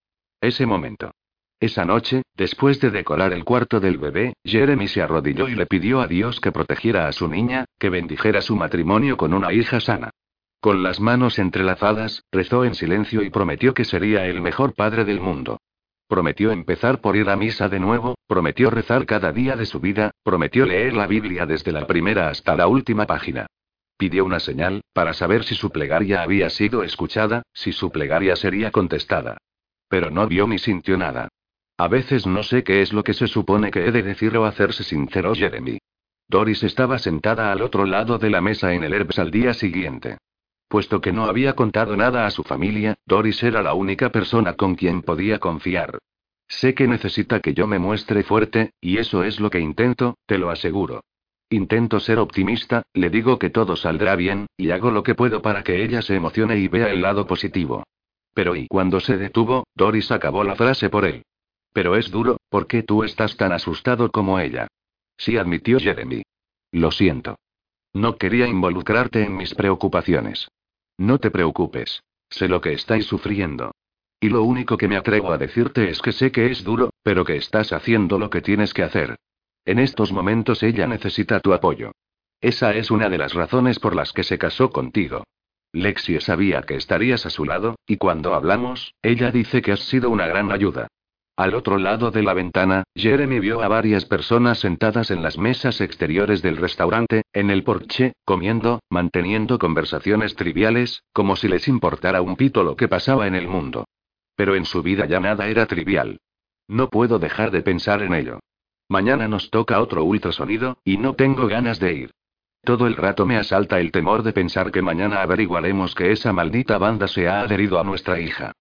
Ese momento. Esa noche, después de decorar el cuarto del bebé, Jeremy se arrodilló y le pidió a Dios que protegiera a su niña, que bendijera su matrimonio con una hija sana. Con las manos entrelazadas, rezó en silencio y prometió que sería el mejor padre del mundo. Prometió empezar por ir a misa de nuevo, prometió rezar cada día de su vida, prometió leer la Biblia desde la primera hasta la última página. Pidió una señal, para saber si su plegaria había sido escuchada, si su plegaria sería contestada. Pero no vio ni sintió nada. A veces no sé qué es lo que se supone que he de decir o hacerse sincero Jeremy. Doris estaba sentada al otro lado de la mesa en el Herbs al día siguiente. Puesto que no había contado nada a su familia, Doris era la única persona con quien podía confiar. Sé que necesita que yo me muestre fuerte, y eso es lo que intento, te lo aseguro. Intento ser optimista, le digo que todo saldrá bien, y hago lo que puedo para que ella se emocione y vea el lado positivo. Pero y cuando se detuvo, Doris acabó la frase por él. Pero es duro, ¿por qué tú estás tan asustado como ella? Sí, admitió Jeremy. Lo siento. No quería involucrarte en mis preocupaciones. No te preocupes. Sé lo que estáis sufriendo. Y lo único que me atrevo a decirte es que sé que es duro, pero que estás haciendo lo que tienes que hacer. En estos momentos ella necesita tu apoyo. Esa es una de las razones por las que se casó contigo. Lexie sabía que estarías a su lado, y cuando hablamos, ella dice que has sido una gran ayuda. Al otro lado de la ventana, Jeremy vio a varias personas sentadas en las mesas exteriores del restaurante, en el porche, comiendo, manteniendo conversaciones triviales, como si les importara un pito lo que pasaba en el mundo. Pero en su vida ya nada era trivial. No puedo dejar de pensar en ello. Mañana nos toca otro ultrasonido, y no tengo ganas de ir. Todo el rato me asalta el temor de pensar que mañana averiguaremos que esa maldita banda se ha adherido a nuestra hija.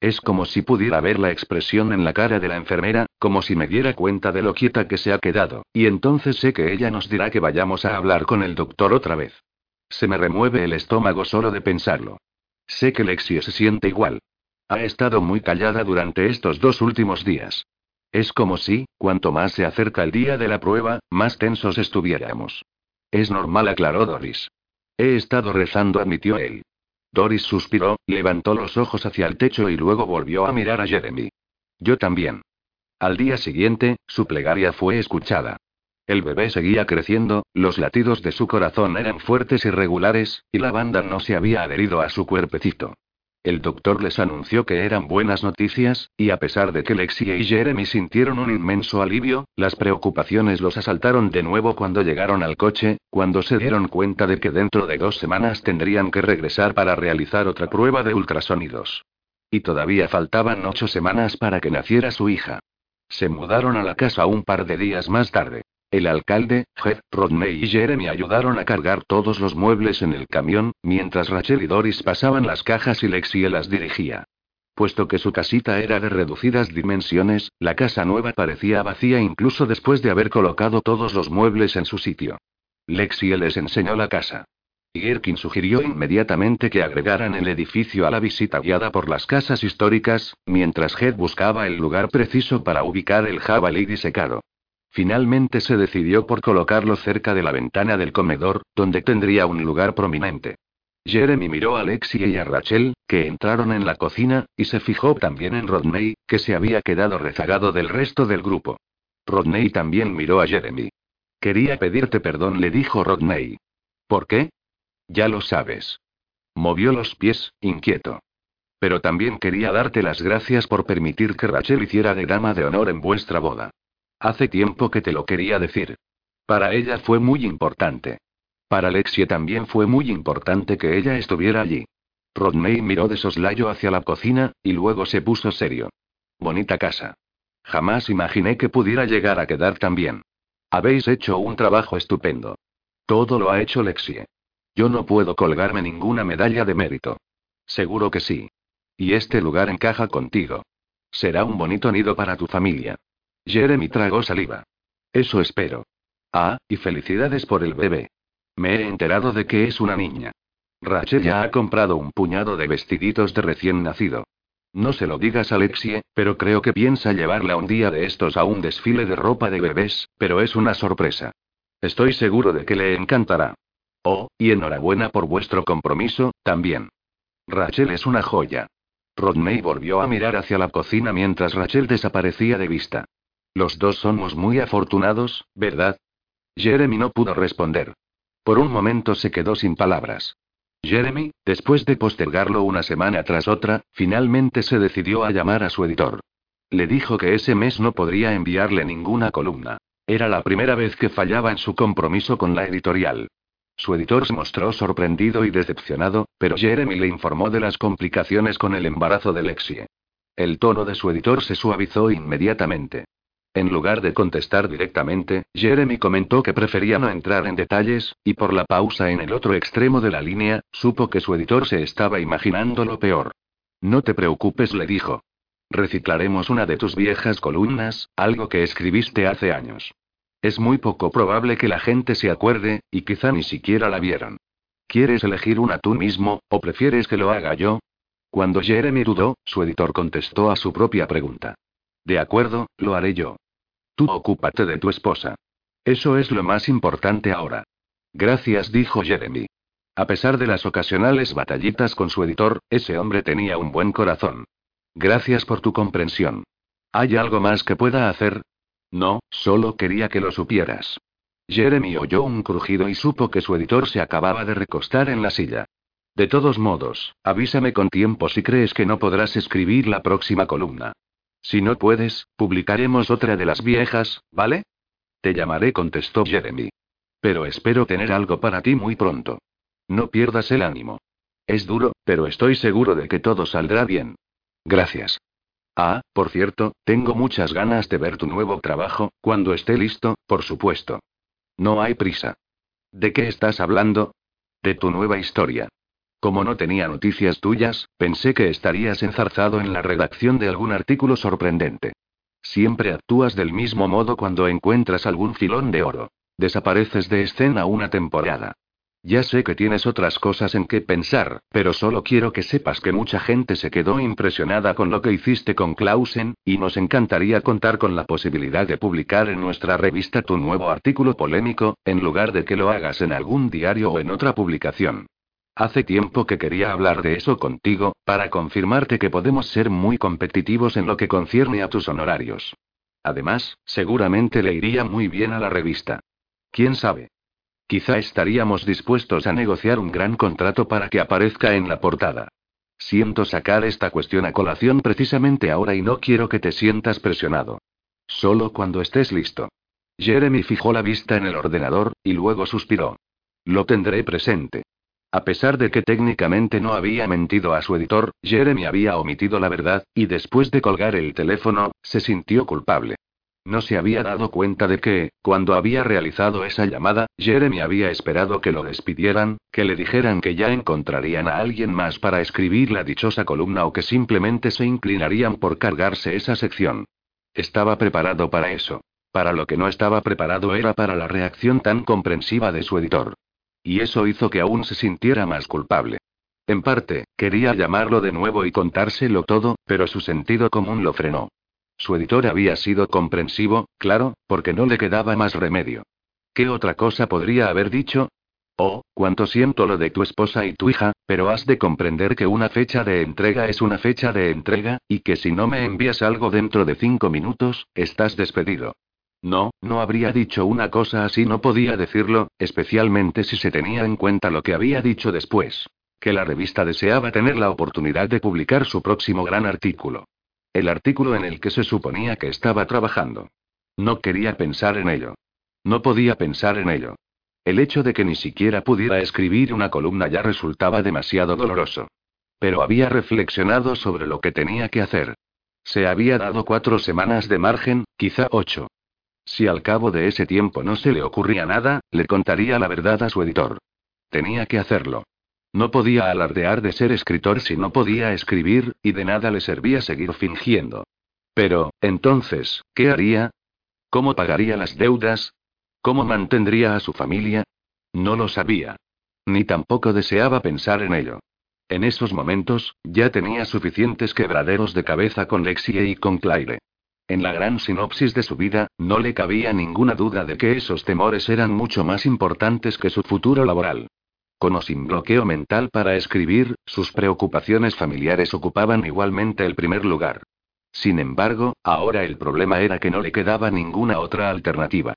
Es como si pudiera ver la expresión en la cara de la enfermera, como si me diera cuenta de lo quieta que se ha quedado, y entonces sé que ella nos dirá que vayamos a hablar con el doctor otra vez. Se me remueve el estómago solo de pensarlo. Sé que Lexie se siente igual. Ha estado muy callada durante estos dos últimos días. Es como si, cuanto más se acerca el día de la prueba, más tensos estuviéramos. Es normal, aclaró Doris. He estado rezando, admitió él. Doris suspiró, levantó los ojos hacia el techo y luego volvió a mirar a Jeremy. Yo también. Al día siguiente, su plegaria fue escuchada. El bebé seguía creciendo, los latidos de su corazón eran fuertes y regulares, y la banda no se había adherido a su cuerpecito. El doctor les anunció que eran buenas noticias, y a pesar de que Lexie y Jeremy sintieron un inmenso alivio, las preocupaciones los asaltaron de nuevo cuando llegaron al coche, cuando se dieron cuenta de que dentro de dos semanas tendrían que regresar para realizar otra prueba de ultrasonidos. Y todavía faltaban ocho semanas para que naciera su hija. Se mudaron a la casa un par de días más tarde. El alcalde, Jeff, Rodney y Jeremy ayudaron a cargar todos los muebles en el camión, mientras Rachel y Doris pasaban las cajas y Lexie las dirigía. Puesto que su casita era de reducidas dimensiones, la casa nueva parecía vacía incluso después de haber colocado todos los muebles en su sitio. Lexie les enseñó la casa. Gherkin sugirió inmediatamente que agregaran el edificio a la visita guiada por las casas históricas, mientras Head buscaba el lugar preciso para ubicar el jabalí disecado. Finalmente se decidió por colocarlo cerca de la ventana del comedor, donde tendría un lugar prominente. Jeremy miró a Lexie y a Rachel, que entraron en la cocina, y se fijó también en Rodney, que se había quedado rezagado del resto del grupo. Rodney también miró a Jeremy. Quería pedirte perdón, le dijo Rodney. ¿Por qué? Ya lo sabes. Movió los pies, inquieto. Pero también quería darte las gracias por permitir que Rachel hiciera de dama de honor en vuestra boda. Hace tiempo que te lo quería decir. Para ella fue muy importante. Para Alexia también fue muy importante que ella estuviera allí. Rodney miró de soslayo hacia la cocina, y luego se puso serio. Bonita casa. Jamás imaginé que pudiera llegar a quedar tan bien. Habéis hecho un trabajo estupendo. Todo lo ha hecho Lexie. Yo no puedo colgarme ninguna medalla de mérito. Seguro que sí. Y este lugar encaja contigo. Será un bonito nido para tu familia. Jeremy tragó saliva. Eso espero. Ah, y felicidades por el bebé. Me he enterado de que es una niña. Rachel ya ha comprado un puñado de vestiditos de recién nacido. No se lo digas a Alexie, pero creo que piensa llevarla un día de estos a un desfile de ropa de bebés, pero es una sorpresa. Estoy seguro de que le encantará. Oh, y enhorabuena por vuestro compromiso, también. Rachel es una joya. Rodney volvió a mirar hacia la cocina mientras Rachel desaparecía de vista. Los dos somos muy afortunados, ¿verdad? Jeremy no pudo responder. Por un momento se quedó sin palabras. Jeremy, después de postergarlo una semana tras otra, finalmente se decidió a llamar a su editor. Le dijo que ese mes no podría enviarle ninguna columna. Era la primera vez que fallaba en su compromiso con la editorial. Su editor se mostró sorprendido y decepcionado, pero Jeremy le informó de las complicaciones con el embarazo de Lexie. El tono de su editor se suavizó inmediatamente. En lugar de contestar directamente, Jeremy comentó que prefería no entrar en detalles, y por la pausa en el otro extremo de la línea, supo que su editor se estaba imaginando lo peor. No te preocupes, le dijo. Reciclaremos una de tus viejas columnas, algo que escribiste hace años. Es muy poco probable que la gente se acuerde, y quizá ni siquiera la vieron. ¿Quieres elegir una tú mismo, o prefieres que lo haga yo? Cuando Jeremy dudó, su editor contestó a su propia pregunta. De acuerdo, lo haré yo. Tú ocúpate de tu esposa. Eso es lo más importante ahora. Gracias, dijo Jeremy. A pesar de las ocasionales batallitas con su editor, ese hombre tenía un buen corazón. Gracias por tu comprensión. ¿Hay algo más que pueda hacer? No, solo quería que lo supieras. Jeremy oyó un crujido y supo que su editor se acababa de recostar en la silla. De todos modos, avísame con tiempo si crees que no podrás escribir la próxima columna. Si no puedes, publicaremos otra de las viejas, ¿vale? Te llamaré, contestó Jeremy. Pero espero tener algo para ti muy pronto. No pierdas el ánimo. Es duro, pero estoy seguro de que todo saldrá bien. Gracias. Ah, por cierto, tengo muchas ganas de ver tu nuevo trabajo, cuando esté listo, por supuesto. No hay prisa. ¿De qué estás hablando? De tu nueva historia. Como no tenía noticias tuyas, pensé que estarías enzarzado en la redacción de algún artículo sorprendente. Siempre actúas del mismo modo cuando encuentras algún filón de oro. Desapareces de escena una temporada. Ya sé que tienes otras cosas en que pensar, pero solo quiero que sepas que mucha gente se quedó impresionada con lo que hiciste con Clausen, y nos encantaría contar con la posibilidad de publicar en nuestra revista tu nuevo artículo polémico, en lugar de que lo hagas en algún diario o en otra publicación. Hace tiempo que quería hablar de eso contigo, para confirmarte que podemos ser muy competitivos en lo que concierne a tus honorarios. Además, seguramente le iría muy bien a la revista. ¿Quién sabe? Quizá estaríamos dispuestos a negociar un gran contrato para que aparezca en la portada. Siento sacar esta cuestión a colación precisamente ahora y no quiero que te sientas presionado. Solo cuando estés listo. Jeremy fijó la vista en el ordenador, y luego suspiró. Lo tendré presente. A pesar de que técnicamente no había mentido a su editor, Jeremy había omitido la verdad, y después de colgar el teléfono, se sintió culpable. No se había dado cuenta de que, cuando había realizado esa llamada, Jeremy había esperado que lo despidieran, que le dijeran que ya encontrarían a alguien más para escribir la dichosa columna o que simplemente se inclinarían por cargarse esa sección. Estaba preparado para eso. Para lo que no estaba preparado era para la reacción tan comprensiva de su editor. Y eso hizo que aún se sintiera más culpable. En parte, quería llamarlo de nuevo y contárselo todo, pero su sentido común lo frenó. Su editor había sido comprensivo, claro, porque no le quedaba más remedio. ¿Qué otra cosa podría haber dicho? Oh, cuánto siento lo de tu esposa y tu hija, pero has de comprender que una fecha de entrega es una fecha de entrega, y que si no me envías algo dentro de cinco minutos, estás despedido. No, no habría dicho una cosa así, no podía decirlo, especialmente si se tenía en cuenta lo que había dicho después. Que la revista deseaba tener la oportunidad de publicar su próximo gran artículo. El artículo en el que se suponía que estaba trabajando. No quería pensar en ello. No podía pensar en ello. El hecho de que ni siquiera pudiera escribir una columna ya resultaba demasiado doloroso. Pero había reflexionado sobre lo que tenía que hacer. Se había dado cuatro semanas de margen, quizá ocho. Si al cabo de ese tiempo no se le ocurría nada, le contaría la verdad a su editor. Tenía que hacerlo. No podía alardear de ser escritor si no podía escribir, y de nada le servía seguir fingiendo. Pero, entonces, ¿qué haría? ¿Cómo pagaría las deudas? ¿Cómo mantendría a su familia? No lo sabía. Ni tampoco deseaba pensar en ello. En esos momentos, ya tenía suficientes quebraderos de cabeza con Lexie y con Claire. En la gran sinopsis de su vida, no le cabía ninguna duda de que esos temores eran mucho más importantes que su futuro laboral. Con o sin bloqueo mental para escribir, sus preocupaciones familiares ocupaban igualmente el primer lugar. Sin embargo, ahora el problema era que no le quedaba ninguna otra alternativa.